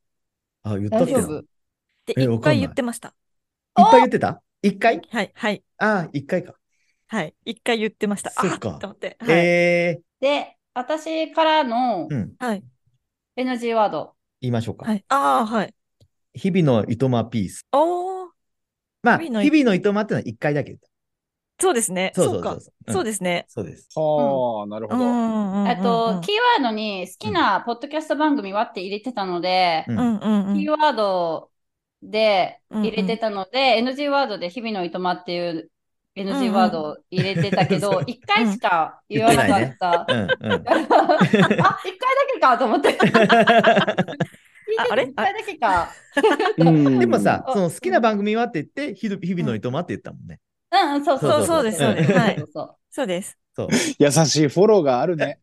あ、言ったっけな？大丈夫てえわかんない一回言ってました。いっぱい言ってた？一回？はい、はい、ああ、一回か。はい。一回言ってました。そっかあと思って。はい。えで、私からのー、うん。はい。NG ワード。言いましょうか。はい。ああ、はい。日々のいとまピース。おー、まあ、日々のいとまってのは一回だけ言った。そうですね。そうそうそうか。そう。ですね。そうです。はあ、なるほど。うんうんうんうん。えっと、キーワードに好きなポッドキャスト番組はって入れてたので、うんうんうんうんキーワードで入れてたので、NG ワードで日々のいとまっていう NG ワードを入れてたけど、一回しか言わなかった。うんうん。あ、一回だけかと思って。あれ？て一回だけか。うんでもさ、その好きな番組はって言って、日々のいとまって言ったもんね。うんうん、そうそうそうですそうですはいそうです。そう。優しいフォローがあるね。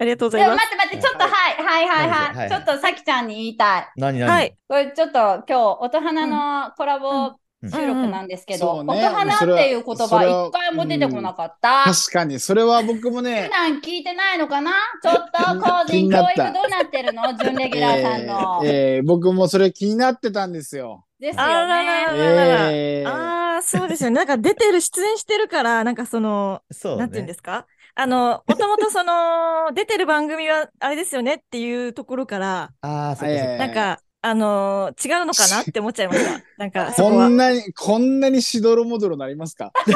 ありがとうございます。待って待って、ちょっとはい、はいはいはいはい。ちょっとさきちゃんに言いたい。何何？はい。これちょっと今日、音花のコラボうん収録なんですけど、うんうんね音花っていう言葉一回も出てこなかった。確かに、それは僕も普ね、段聞いてないのかな？ちょっと個人教なった育どうなってるの？準レギュラーさんの。えーえー僕もそれ気になってたんですよ。ですよね。ららららえーああ、そうですよね。なんか出てる、出演してるから、なんかその、そうね。なんて言うんですか？あの、もともとその、出てる番組はあれですよねっていうところから、ああ、そっかそっえなんか、あのー違うのかなって思っちゃいました。なんか、そここはん。なに、こんなにしどろもどろなりますか？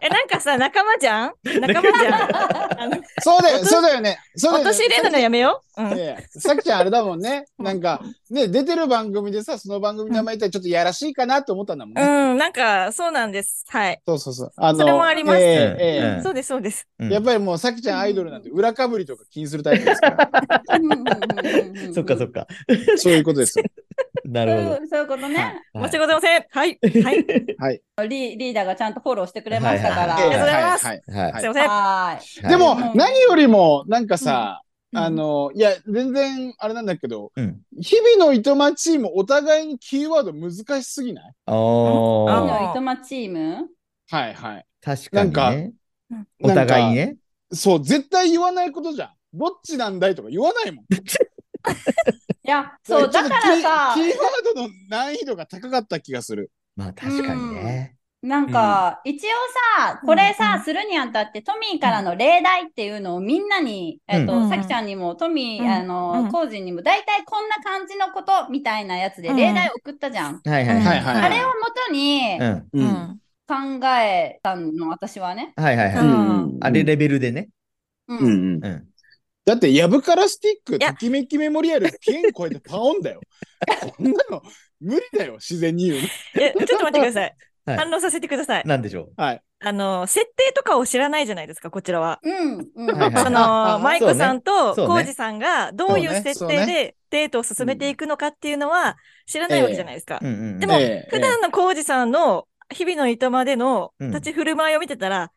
え、なんかさ、仲間じゃん？仲間じゃん？そうだよ、そうだよね。そうだよね。陥れるのやめよう？うん。ええさきちゃんあれだもんね。なんか、ね、出てる番組でさ、その番組の名前言ったらちょっとやらしいかなって思ったんだもんね。うん、なんか、そうなんです。はい。そうそうそう。あの、それもありますええええうんそうです、そうです。うんやっぱりもうさきちゃんアイドルなんて裏かぶりとか気にするタイプですから。そっかそっか。そういうことですよ。なるほど。そういうことね。はい申し訳ございません。はい。はい。はい。リリーダーがちゃんとフォローしてくれましたから。はいありがとうございますはいはいすいません。はーい。はいでも、うん何よりも、なんかさ、うんあの、いや、全然、あれなんだけど、うん。日々のいとまチーム、お互いにキーワード難しすぎない？あ次あ、のいとまチーム？はいはい。確かになんね。うんお互いにね。そう、絶対言わないことじゃん。どっちなんだいとか言わないもん。いや、そう、だからさキー、ワードの難易度が高かった気がする。まあ確かにね。なんか、一応さ、これさ、うんするにあたって、トミーからの例題っていうのをみんなに、えっと、うんさきちゃんにも、トミー、うんあうんの、コージンにも、大体こんな感じのことみたいなやつで例題送ったじゃん。はいはいはい。はいあれをもとにうん。う。うんん。考えたの、私はね。はいはいはい。うんあれレベルでね。うん。うんうん。うん。だって、ヤブカラスティック、ときめきメモリアル、ピエン超えてパオンだよ。こんなの、無理だよ、自然に言うえ、ちょっと待ってください。はい反応させてください。なんでしょの。はい。あの、設定とかを知らないじゃないですか、こちらは。うん。うん。はいはいその、マイクさんとコウジさんがどういう設定でデートを進めていくのかっていうのは知らないわけじゃないですかう。。うんうん。でもええ普段のコウジさんの日々のいとまでのうん立ち振る舞いを見てたら、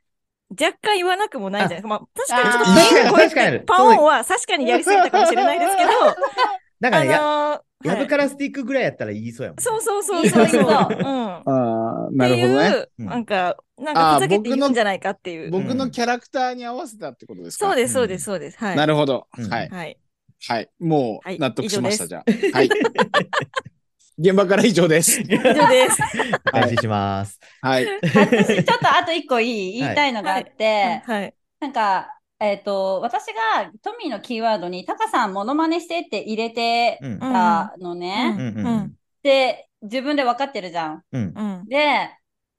若干言わなくもないじゃないですか。まあ、確かにちょっとパオンは確かにやりすぎたかもしれないですけど、なんかね、やあのーヤブはいカラスティックぐらいやったら言いそうやもんね。そうそうそういいそうそう。そ うん。ああ、なるほどね。なんか、なんかふざけて僕の言うんじゃないかっていう。僕のキャラクターに合わせたってことですか？そうです、そうです、そうです。はい。なるほど。うんはい。はい。はい。もはいう納得しました、以じゃあ。はい。現場から以上です。以上です。開始します。はい。私、ちょっとあと一個いいはい言いたいのがあって、はい。なんか、えっ、と、私がトミーのキーワードにタカさんモノマネしてって入れてうん。たのね。うんうんうんで、自分で分かってるじゃん。うん。うん。で、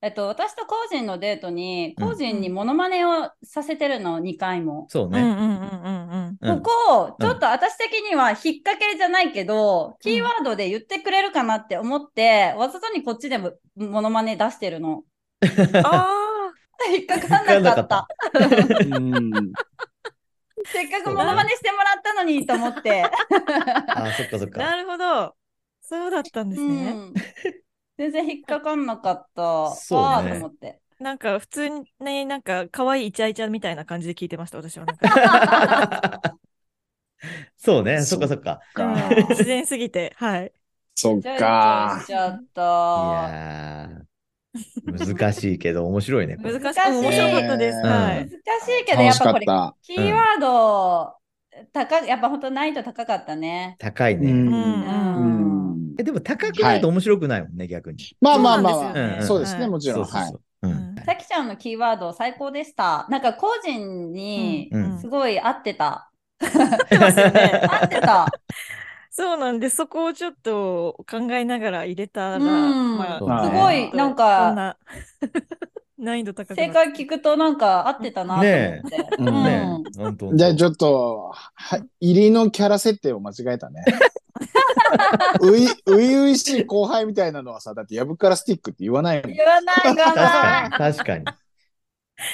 えっと、私とコージンのデートに、うんコージンにモノマネをさせてるの、2回も。そうね。うんうんうんうんうんここ、ちょっと私的には引っ掛けじゃないけど、キーワードで言ってくれるかなって思って、わざとにこっちでもモノマネ出してるの。うん。あ引っかかんなかった。うん せっかくモノマネしてもらったのにと思って。あー、そっかそっあ、か。なるほど。そうだったんですね。うん全然引っかかんなかった。そうねああと思って。なんか普通にね、なんか可愛いイチャイチャみたいな感じで聞いてました、私は。そうね、そっかそっか。うんか自然すぎて、はい。そっかし。ちゃっいた。難しいけど面白いね。難しい。面白かったです。難しいけど、やっぱこれ。キーワード、高い、やっぱ本当難易度高かったね。高いね。うんうんうんえでも高くないと面白くないもんね、逆に。まあまあまあまあ、そうですよねもちろん。さきちゃんのキーワード最高でした。なんか個人にうんすごい合ってた。てますよね 合ってた。そうなんで、そこをちょっと考えながら入れたら、うんまあ、すごい、なんか、な 難易度高くな正解聞くとなんか合ってたなと思って。じゃあちょっと、は入りのキャラ設定を間違えたね。うい、ういういしい後輩みたいなのはさ、だってやぶからスティックって言わないもん。言わない言わない。確かに。確かに。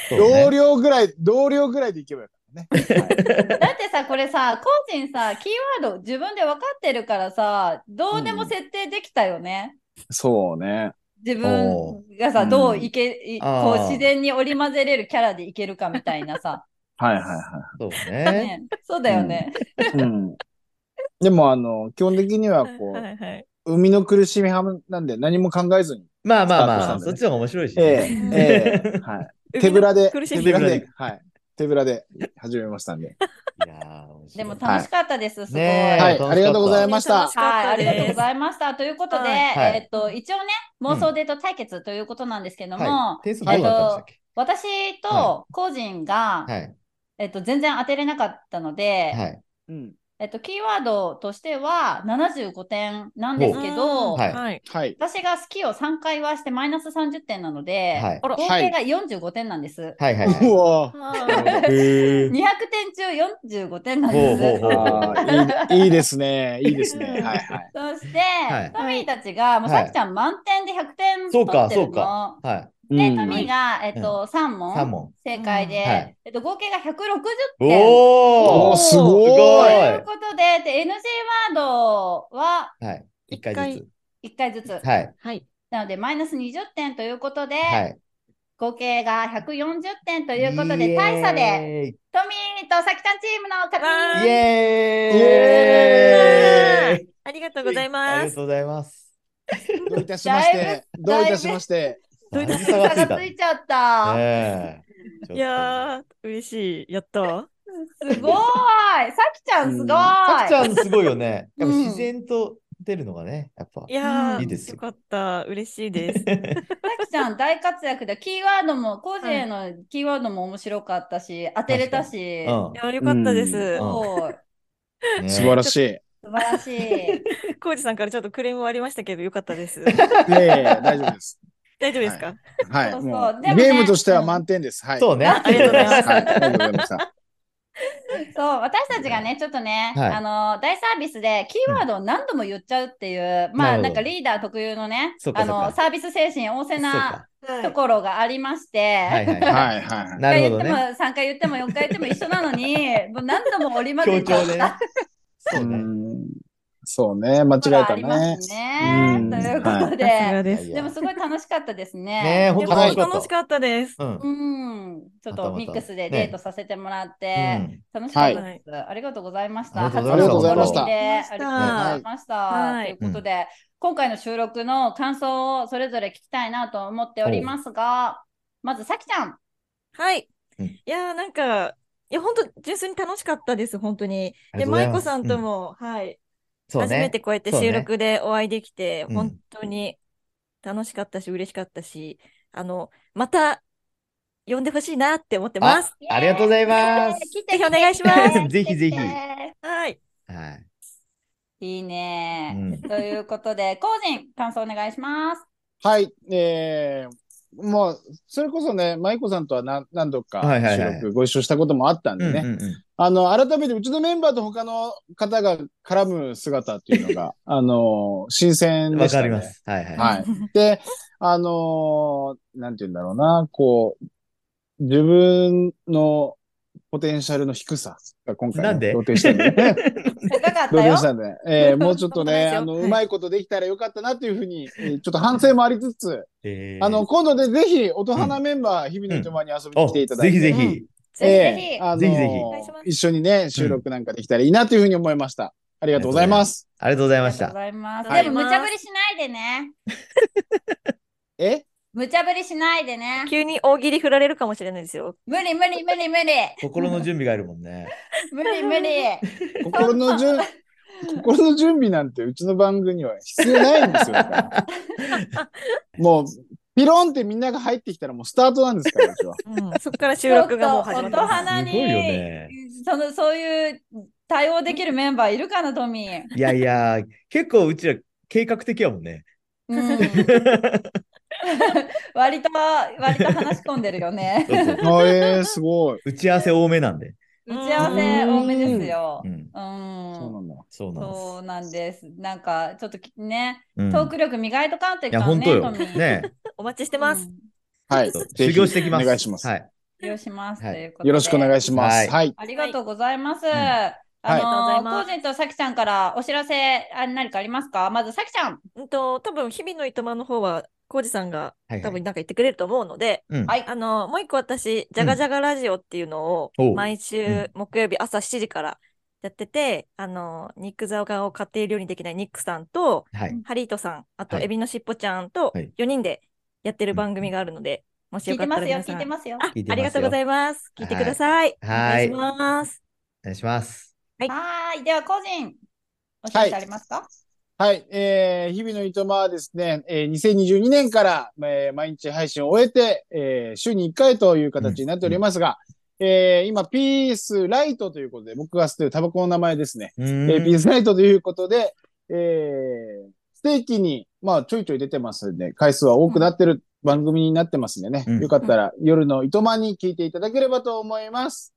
そうね同僚ぐらい、同僚ぐらいでいけばよかったね。だってさ、これさ、個人さ、キーワード自分で分かってるからさ、どうでも設定できたよね。そうね。自お分がさ、うんどういけ、こう自然に織り交ぜれるキャラでいけるかみたいなさ。はいはいはそうね。ね、そうだよね。い。うん。でも、あの、基本的には、こはいうは、い。生みの苦しみ派なんで何も考えずに。まあまあまあ、そっちの方が面白いしえね。え、ええ、はい。手ぶらで、手ぶらでで、はい。手ぶらで始めましたんで。いやでも楽しかったです、すごい。はい、ありがとうございましたはい、ありがとうございました。ということで、はいえっと、一応ね、妄想デート対決ということなんですけども、はい。点数どうだったんでしたっけ？私と個人が、はい。えっと、全然当てれなかったので、はい。うん。えっと、キーワードとしては75点なんですけど、はい。私が好きを3回はしてマイナス30点なので、はい合計が45点なんです。はいはいはうわい。へ200点中45点なんです。ほうほうあーいいいいですね。いいですね。はいはい。そして、いトミーたちが、もうはいさきちゃん満点で100点そうか取ってるの。そうかはい。で、うんトミーが、えっと、3問3問。正解で、えっと、合計が160点。おーおーすごいというすことで、で NG ワードははい。一回ず1回ずつ。つ。はい。はい。なので、マイナス20点ということで、はい。合計が140点ということで、イ大差で、トミーとさきちゃんチームの勝わちイイエーイエーイありがとうございあます。りがとうございます。どういたしまして、どういたしまして。どういたし差がついた。差がついちゃった。いやー、嬉しい。やった。すごいさきちゃんすごい、うんさきちゃんすごいよね。やっぱうん自然と出るのがね、やっぱい。やー、いいですよよかった。嬉しいです。さきちゃん大活躍で、キーワードも、個人へのキーワードも面白かったし、当てれたし、うんいや、よかったです。素晴らしい。素晴らしい。コウジさんからちょっとクレームはありましたけど、よかったです。いやいや、大丈夫です。大丈夫ですか？はい。そうそうもうでもねゲームとしては満点です。はい。そうね。ありがとうございます。はい。ありがとうございました。そう、私たちがね、ちょっとね、はいあの、大サービスでキーワードを何度も言っちゃうっていう、まあ、なるほどなんかリーダー特有のねそう、かあの、そうかサービス精神旺盛なか。ところがありまして、はいはいはい。はいはい。なるほど1回言ってもね。3回言っても4回言っても一緒なのに、もう何度も織り交強調でねぜちゃった。そうね。うんそうね、間違えたね。すね。うんということで、でもすごい楽しかったですねえ、ね。ほんでもと楽しかった。です。うん。うん、ちょっとミックスでデートさせてもらって、うん楽しかったです、ありがとうございました。ありがとうございましたありがとうございました。はいということで、今回の収録の感想をそれぞれ聞きたいなと思っておりますが、まずさきちゃん。はい。うんいやー、なんか、いや、本当純粋に楽しかったです、本当に。で、舞子さんとも、はい、そうね。初めてこうやって収録でお会いできて、うん本当に楽しかったし、嬉しかったし、あの、また呼んでほしいなって思ってます。あありがとうございます。来てぜひお願いします ぜひぜひ来てはい。はい。いいね、うんということで、コージン、感想お願いします。はい。えー、もう、それこそね、舞子さんとは何何度か収録ご一緒したこともあったんでね。あの、改めてうちのメンバーと他の方が絡む姿っていうのが、あの、新鮮でわしたね。かります。はいはい。はい。で、あのーなんて言うんだろうな、こう、自分のポテンシャルの低さが今回、ね、なんで？露呈したんで、露呈よし。たんで、えー もうちょっとね、あの、そうまいことできたらよかったなっていうふうに、えーちょっと反省もありつつ、えーあの、今度でぜひ、音花メンバー、日々の糸間に遊びに来ていただいて、ぜひぜひ。ぜひあのーぜひぜひ一緒にね、収録なんかできたらいいなというふうに思いました。ありがとうございます。ありがとうございましたありがとうご。ざいます。はいでも、無茶ぶりしないでね。え？無茶ぶりしないでね。急に大喜利振られるかもしれないですよ。無理無理無理無理。心の準備があるもんね。無理無理。心の準、心の準備なんてうちの番組には必要ないんですよ。もう、ピロンってみんなが入ってきたらもうスタートなんですから、うちは。うん、そこから収録がもう始まって音ます。花にすごいよねそのそういう対応できるメンバーいるかな、トミー。いやいや、結構うちら計画的やもんね。うん、割と割と話し込んでるよね。そうそうあえー、すごい。打ち合わせ多めなんで。打ち合わせ多めですよ。うん。うん。そうなんだ。そうなんです。そうなんです。なんか、ちょっときね、うんトーク力磨いとかんといかんね、本当よ。ね お待ちしてます。はい。修行してきます。お願いします。はい。利用します、はいということで。よろしくお願いします。はいはい。ありがとうございます。はいのー、コありがとうございージンとさきちゃんからお知らせあ何かありますか？まずさきちゃん。うんと、多分日々のいとまの方は、コウジさんがはいはい多分なんか言ってくれると思うので、うん。はい。あの、もう一個私、じゃがじゃがラジオっていうのを毎う週木曜日朝7時からやってて、あの、肉座を買っているようにできないニックさんと、はい。ハリートさん、あとはいエビのしっぽちゃんとはい4人でやってる番組があるので、もしよかった聞いてますよ、ら皆さん聞いてますよ。あ聞いてますよありがとうございます。聞いてください。はいお願いします。お願いします。はいはーい。では、コージン、お知らせありますか？はい。えー、日々のいとまはですね、えー、2022年から、えー、毎日配信を終えて、えー、週に1回という形になっておりますが、えー、今、ピースライトということで、僕が吸ってるタバコの名前ですね。うえー、ピースライトということで、えー、ステーキに、まあ、ちょいちょい出てますんで、回数は多くなってる番組になってますんでね。うんよかったら、夜のいとまに聞いていただければと思います。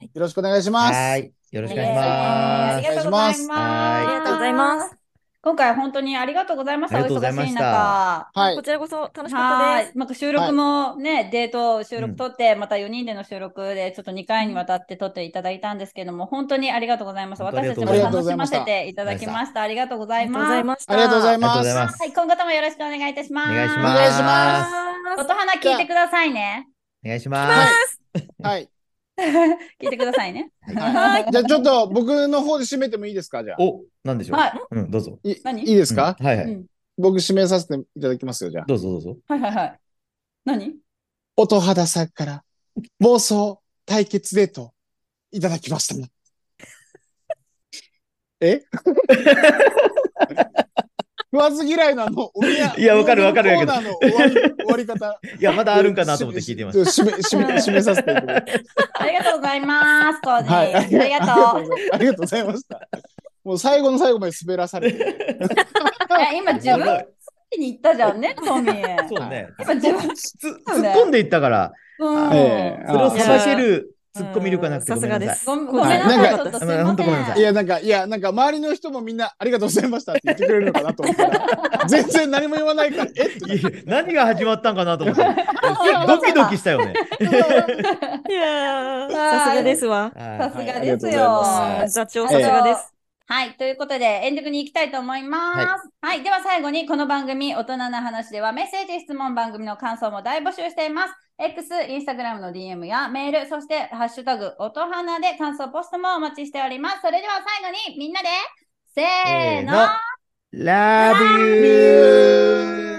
よろしくお願いします。はい。よろしくお願いしあます。りがとうございます。はいありがとうございます。今回本当にありがとうございました。お忙しい中。はいこ。ちらこそ楽しかはいったです。。なんか収録もね、デート収録撮って、また4人での収録で、ちょっと2回にわたって撮っていただいたんですけども、本当にありがとうございます。私たちも楽しませていただきました。ありがとうございます。ありがとうございありがとうます。ございます。はい、今後ともよろしくお願いいたします。お願いしお願いしま。ます音花聞いてくださいね。お願いします。はい。聞いてくださいね。はい。じゃあちょっと僕の方で締めてもいいですかじゃあ？お、なんでしょう？はい。うん、どうぞ。い何？いいですか、うんはいはい。うん僕締めさせていただきますよ、じゃあ。どうぞどうぞ。はいはいはい。何？音肌さんから妄想対決デートいただきましたね。え？食わず嫌いなの、おみやいやわかるわかるコーナーの終わり終わり方。いや、まだあるんかなと思って聞いてました。締め、締め、締めさせていただきます。ありがとうございます、コージ。はい。ありがとう。う。ありがとうございました。もう最後の最後まで滑らされて。え今自分に言ったじゃんね、トミー。そうね。今自分。つ突っ込んでいったから、うんええそれをさばけるツッコミ力がなくてうんごめんなさい。ごめんごめんなさい、か。本当ごめんなさいや、なんか、いや、なんか、周りの人もみんな、ありがとうございましたって言ってくれるのかなと思ったら、全然何も言わないから、え何が始まったんかなと思って。ドキドキしたよね。いやー、さすがですわ。はさすがですよ。座長さすがです。はい。ということで、エンディングに行きたいと思います。はい。では最後に、この番組、大人な話では、メッセージ、質問、番組の感想も大募集しています。X、Instagram の DM やメール、そして、ハッシュタグ、音花で感想ポストもお待ちしております。それでは最後に、みんなで、せーの、せーの Love you!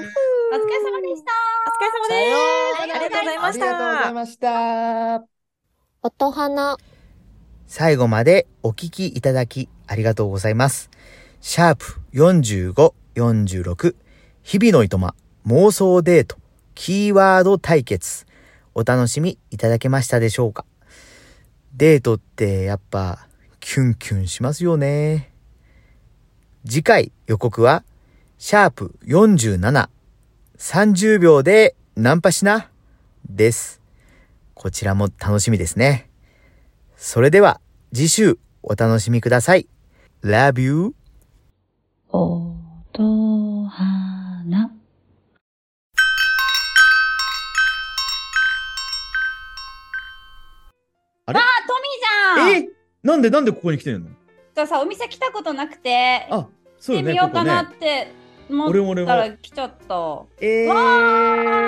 お疲れ様でした。お疲れ様です。ありがとうございましありがとうございた。ました。音花最後までお聞きいただきありがとうございます。シャープ45、46、日々のいとま、妄想デート、キーワード対決、お楽しみいただけましたでしょうか？デートってやっぱキュンキュンしますよね。次回予告は、シャープ47、30秒でナンパしな、です。こちらも楽しみですね。それでは、次週お楽しみください。Love you! 音花あれ？あ、トミーじゃんえ？なんでなんでここに来てんの？じゃあさ、お店来たことなくて、あ、そうよね、行ってみようかなっ。て思俺も俺もったら来ちゃった。えわー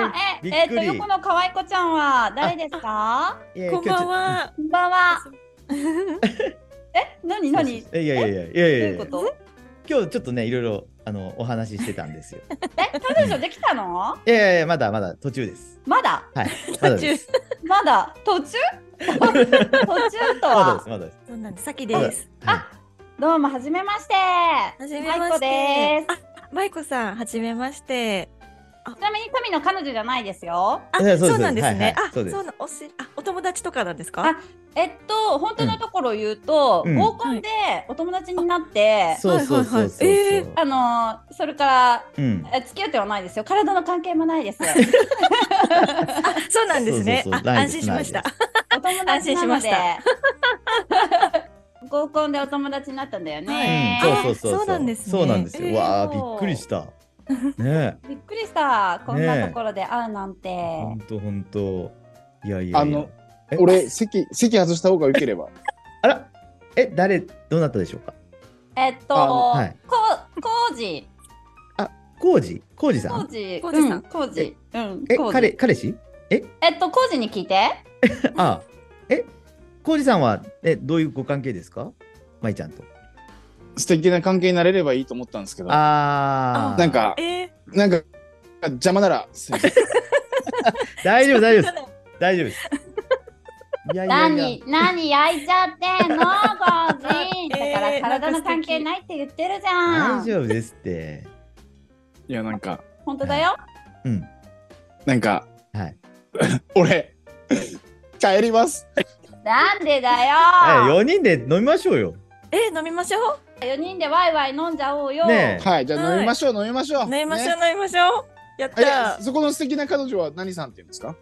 あ、え、えっと、びっくり横の可愛い子ちゃんは誰ですか？こんばん。は。こんばんは。え、なになにいやいやいやいやういやいや今日ちょっとね、いろいろ、あの、お話ししてたんですよ。え、彼女できたの？いやいやいや、まだまだ途中です。まだ？はい。まだです。まだ？途中？途中とまだです、は。まだです。そうなんです。さきです。はどうも、はじめまして。はじめましてマイコです。あ、マイコさん、はじめまして。ちなみに、トミの彼女じゃないですよ。あ、そうですそうなんですね。はいはいあ、そうですそうな、おし、あ、お友達とかなんですか？あ。えっと、本当のところ言うと、うん合コンでお友達になって、そうそうそうそう。はいはいはいえーあのーそれから、うん。え付き合ってはないですよ。体の関係もないです。あ、そうなんですね。あ、そうそうそうないで安す心しました。お友達しまし、合コンでお友達になったんだようんね。そうそうそう。そうなんですねそうなんですよ。えーわあ、びっくりした。ね びっくりした。こんなところで会うなんて。え。ほんとほんと。いやいやいや。あの、え？俺、席、席外した方が良ければ。あらえ、誰、どうなったでしょうか？えっと、はいこう、こうじ、コウジコウジさん？こうじ、コウジさんうこうじ、うん、彼、彼氏？え？っと、こうじに聞いて。あえ、コウジさんは、え、どういうご関係ですか？舞ちゃんと。素敵な関係になれればいいと思ったんですけど。あー。なんか、えなんか、邪魔なら。大丈夫、大丈夫です。大丈夫です。いやいやいや。何、何焼いちゃってんの、こうじ。だからえー体の関係ないって言ってるじゃ大ん。丈夫ですって。いや、なんか、本当だよ。うん。なんか、はい。俺、帰ります。なんでだえ、よ。4人で飲みましょうよ。ー、飲みましょう？4人でワイワイ飲んじゃおうよ。ねえ。はい、じゃあはい。飲みましょう、飲みましょう。飲みましょう、ね飲みましょう。やっそこの素敵な彼女は何さんって言うんですか？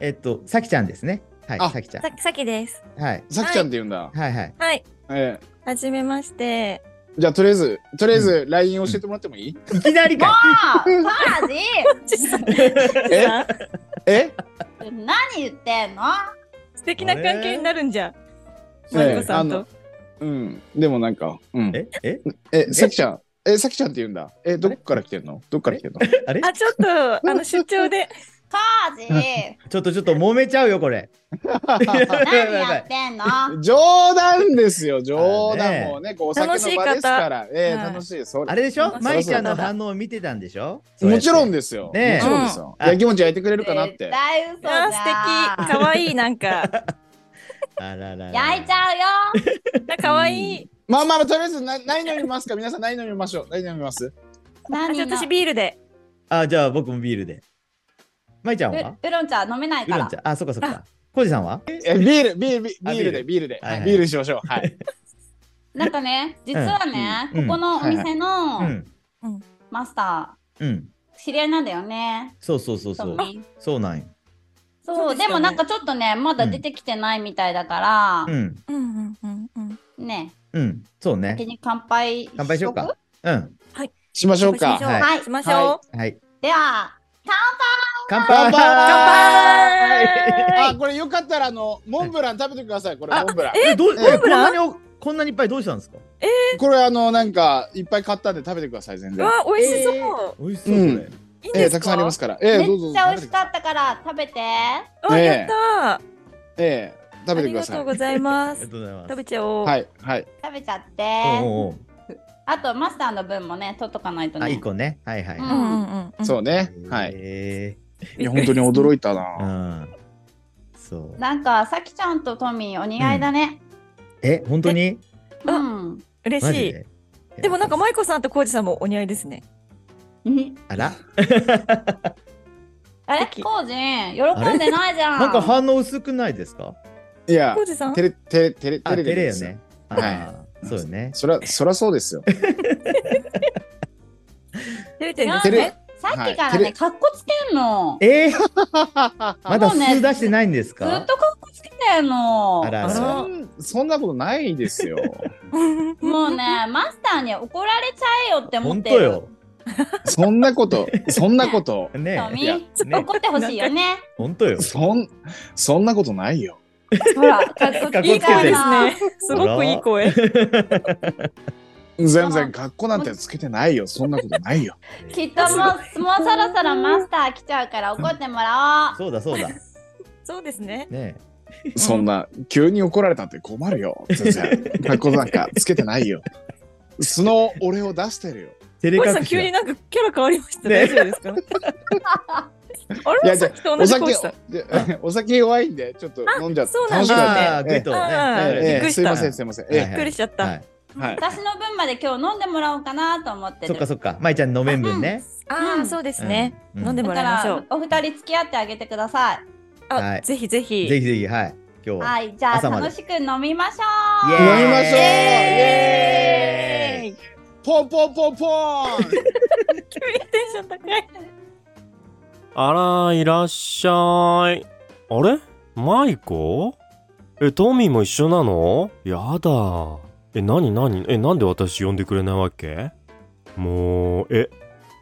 えっと、さきちゃんですね。はい、あさきちゃん。ささきです。はい。さきちゃんって言うんだ。はいはい。はい。ええ。はじめまして。じゃあ、とりあえず、とりあえず、LINE 教えてもらってもいい、いきなりか。あ、マジ え？え？何言ってんの？素敵な関係になるんじゃ。えマリコさんとうん。ででもなんか、うん。ええ？え、さきちゃん。え、さきちゃんって言うんだ。え、どこから来てんの？どっから来てんの？あれ？あちょっと あの出張でカージ ちょっとちょっと揉めちゃうよ、これ。何やってんの？冗談ですよ、冗あね談もうね、こうお酒の場ですから。ええはい楽しい。それあれでしょ？そう舞ちゃんの反応を見てたんでしょ？もちろんで。ですよ。ねえもちろんですよ。うんやきもち焼いてくれるかなっ絶て。対嘘じゃん。あ素敵かわいいなんかあららら。焼いちゃうよ。かわいいまあまあ、とりあえずな何飲みますか？皆さん何飲みましょう？何飲みます？あ何私ビールであ、じゃあ僕もビールで。舞ちゃんは？うウロン茶飲めないからウロンち。ゃん。あ、そっかそっか。コウジさんは？えビール、ビール、ビあビールで、ビビールで。はいはいビールしましょう。はい。なんかね、実はね、うんここのお店うのん。マスタうん。ー、知り合いなんだよね。そうそうそうそう。トミーそうなんよ。そう、でもなんかちょっとね、まだ出てきてないみたいだからう、ん。うんうんうんうんね、うん。そうね先。に乾杯乾杯しようか。うん。しましょうか。はいはいしましょうはい。では、乾乾杯杯あ、これよかったら、あの、モンブラン食べてください。これ、あモンブラン。え、どう、ええ、こんなにお、こんなにいっぱいどうしたんですか？これ、あの、なんか、いっぱい買ったんで食べてください、全然。うわ美味しそう、え美味しそう、うんこれ。いいんええ、ですか？たくさんありますから。ええ、めどうぞ。っちゃ美味しかっったから食べて。あええやった。ええ、食べてください。ありすがとうございます。食べちゃおうはい、はい。食べちゃって。おあと、マスターの分もね、取っとかないとあ、ね。一個ね。はいはい。うんうんうんそうね。はい。え いや、本当に驚いたな。ん。そう。なんか、さきちゃんとトミーお似合いだね。え、本当に？あうん。嬉しいで？もなんか舞子さんと浩二さんもお似合いですねあら？あれ？コージン、喜んでないじゃん。なんか反応薄くないですか？いや浩、二さん？てれ、てれ、てれ、あ、てれ照れよですね。はいそうよね。そら、そらそうですよ。照れてるんなんですね照れさっきからはいね、かっこつけんの。えー、まだもうね数出してないんですずっかとかっこつけてんの。あらあらそんそんなことないですよ。もうね、マスターに怒られちゃえよって思ってる。本当よ。そんなこと、そんなこと、ねトミいね怒ってほしいよね。本当よ。そん、そんなことないよ。ほら、かっこいい声ですなねすごくいい声全然格好なんてつけてないよ。そんなことないよ。きっともう、もうそろそろマスター来ちゃうから怒ってもらおう。そうだそうだ。そうですねねそんな、急に怒られたって困るよ。全然。格好なんかつけてないよ。素の俺を出してるよ。照れ隠し急になんかキャラ変わりました、ね。大丈夫ですか あれさっきと同お酒じ声しお酒弱いんで、ちょっと飲んじゃってそうなんすいません、すいません。びっくりしちゃった、はい。私の分まで今日飲んでもらおうかなと思ってる。そっかそっか。舞ちゃん飲めん分ね。ああそうですね、うん。飲んでもらいましょう。ら、お二人付き合ってあげてください。あ、はい。ぜひぜひ。ぜひぜひ、はい。今日は。はい、じゃあ楽しく飲みましょう。飲みましょう。イエーイポンポンポンポン。急にテンション高い。あら、いらっしゃい。あれ？マイコ？ええ、トミーも一緒なの？やだ。え、なになに？え、なんで私呼んでくれないわけ？もう、え、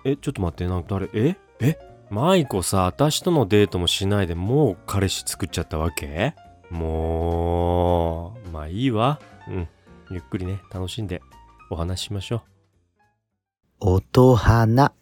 え、ちょっと待って、なんか誰？え？え？マイコさ、私とのデートもしないでもう彼氏作っちゃったわけ？もう、まあいいわ。うん。ゆっくりね、楽しんでお話ししましょう。音花。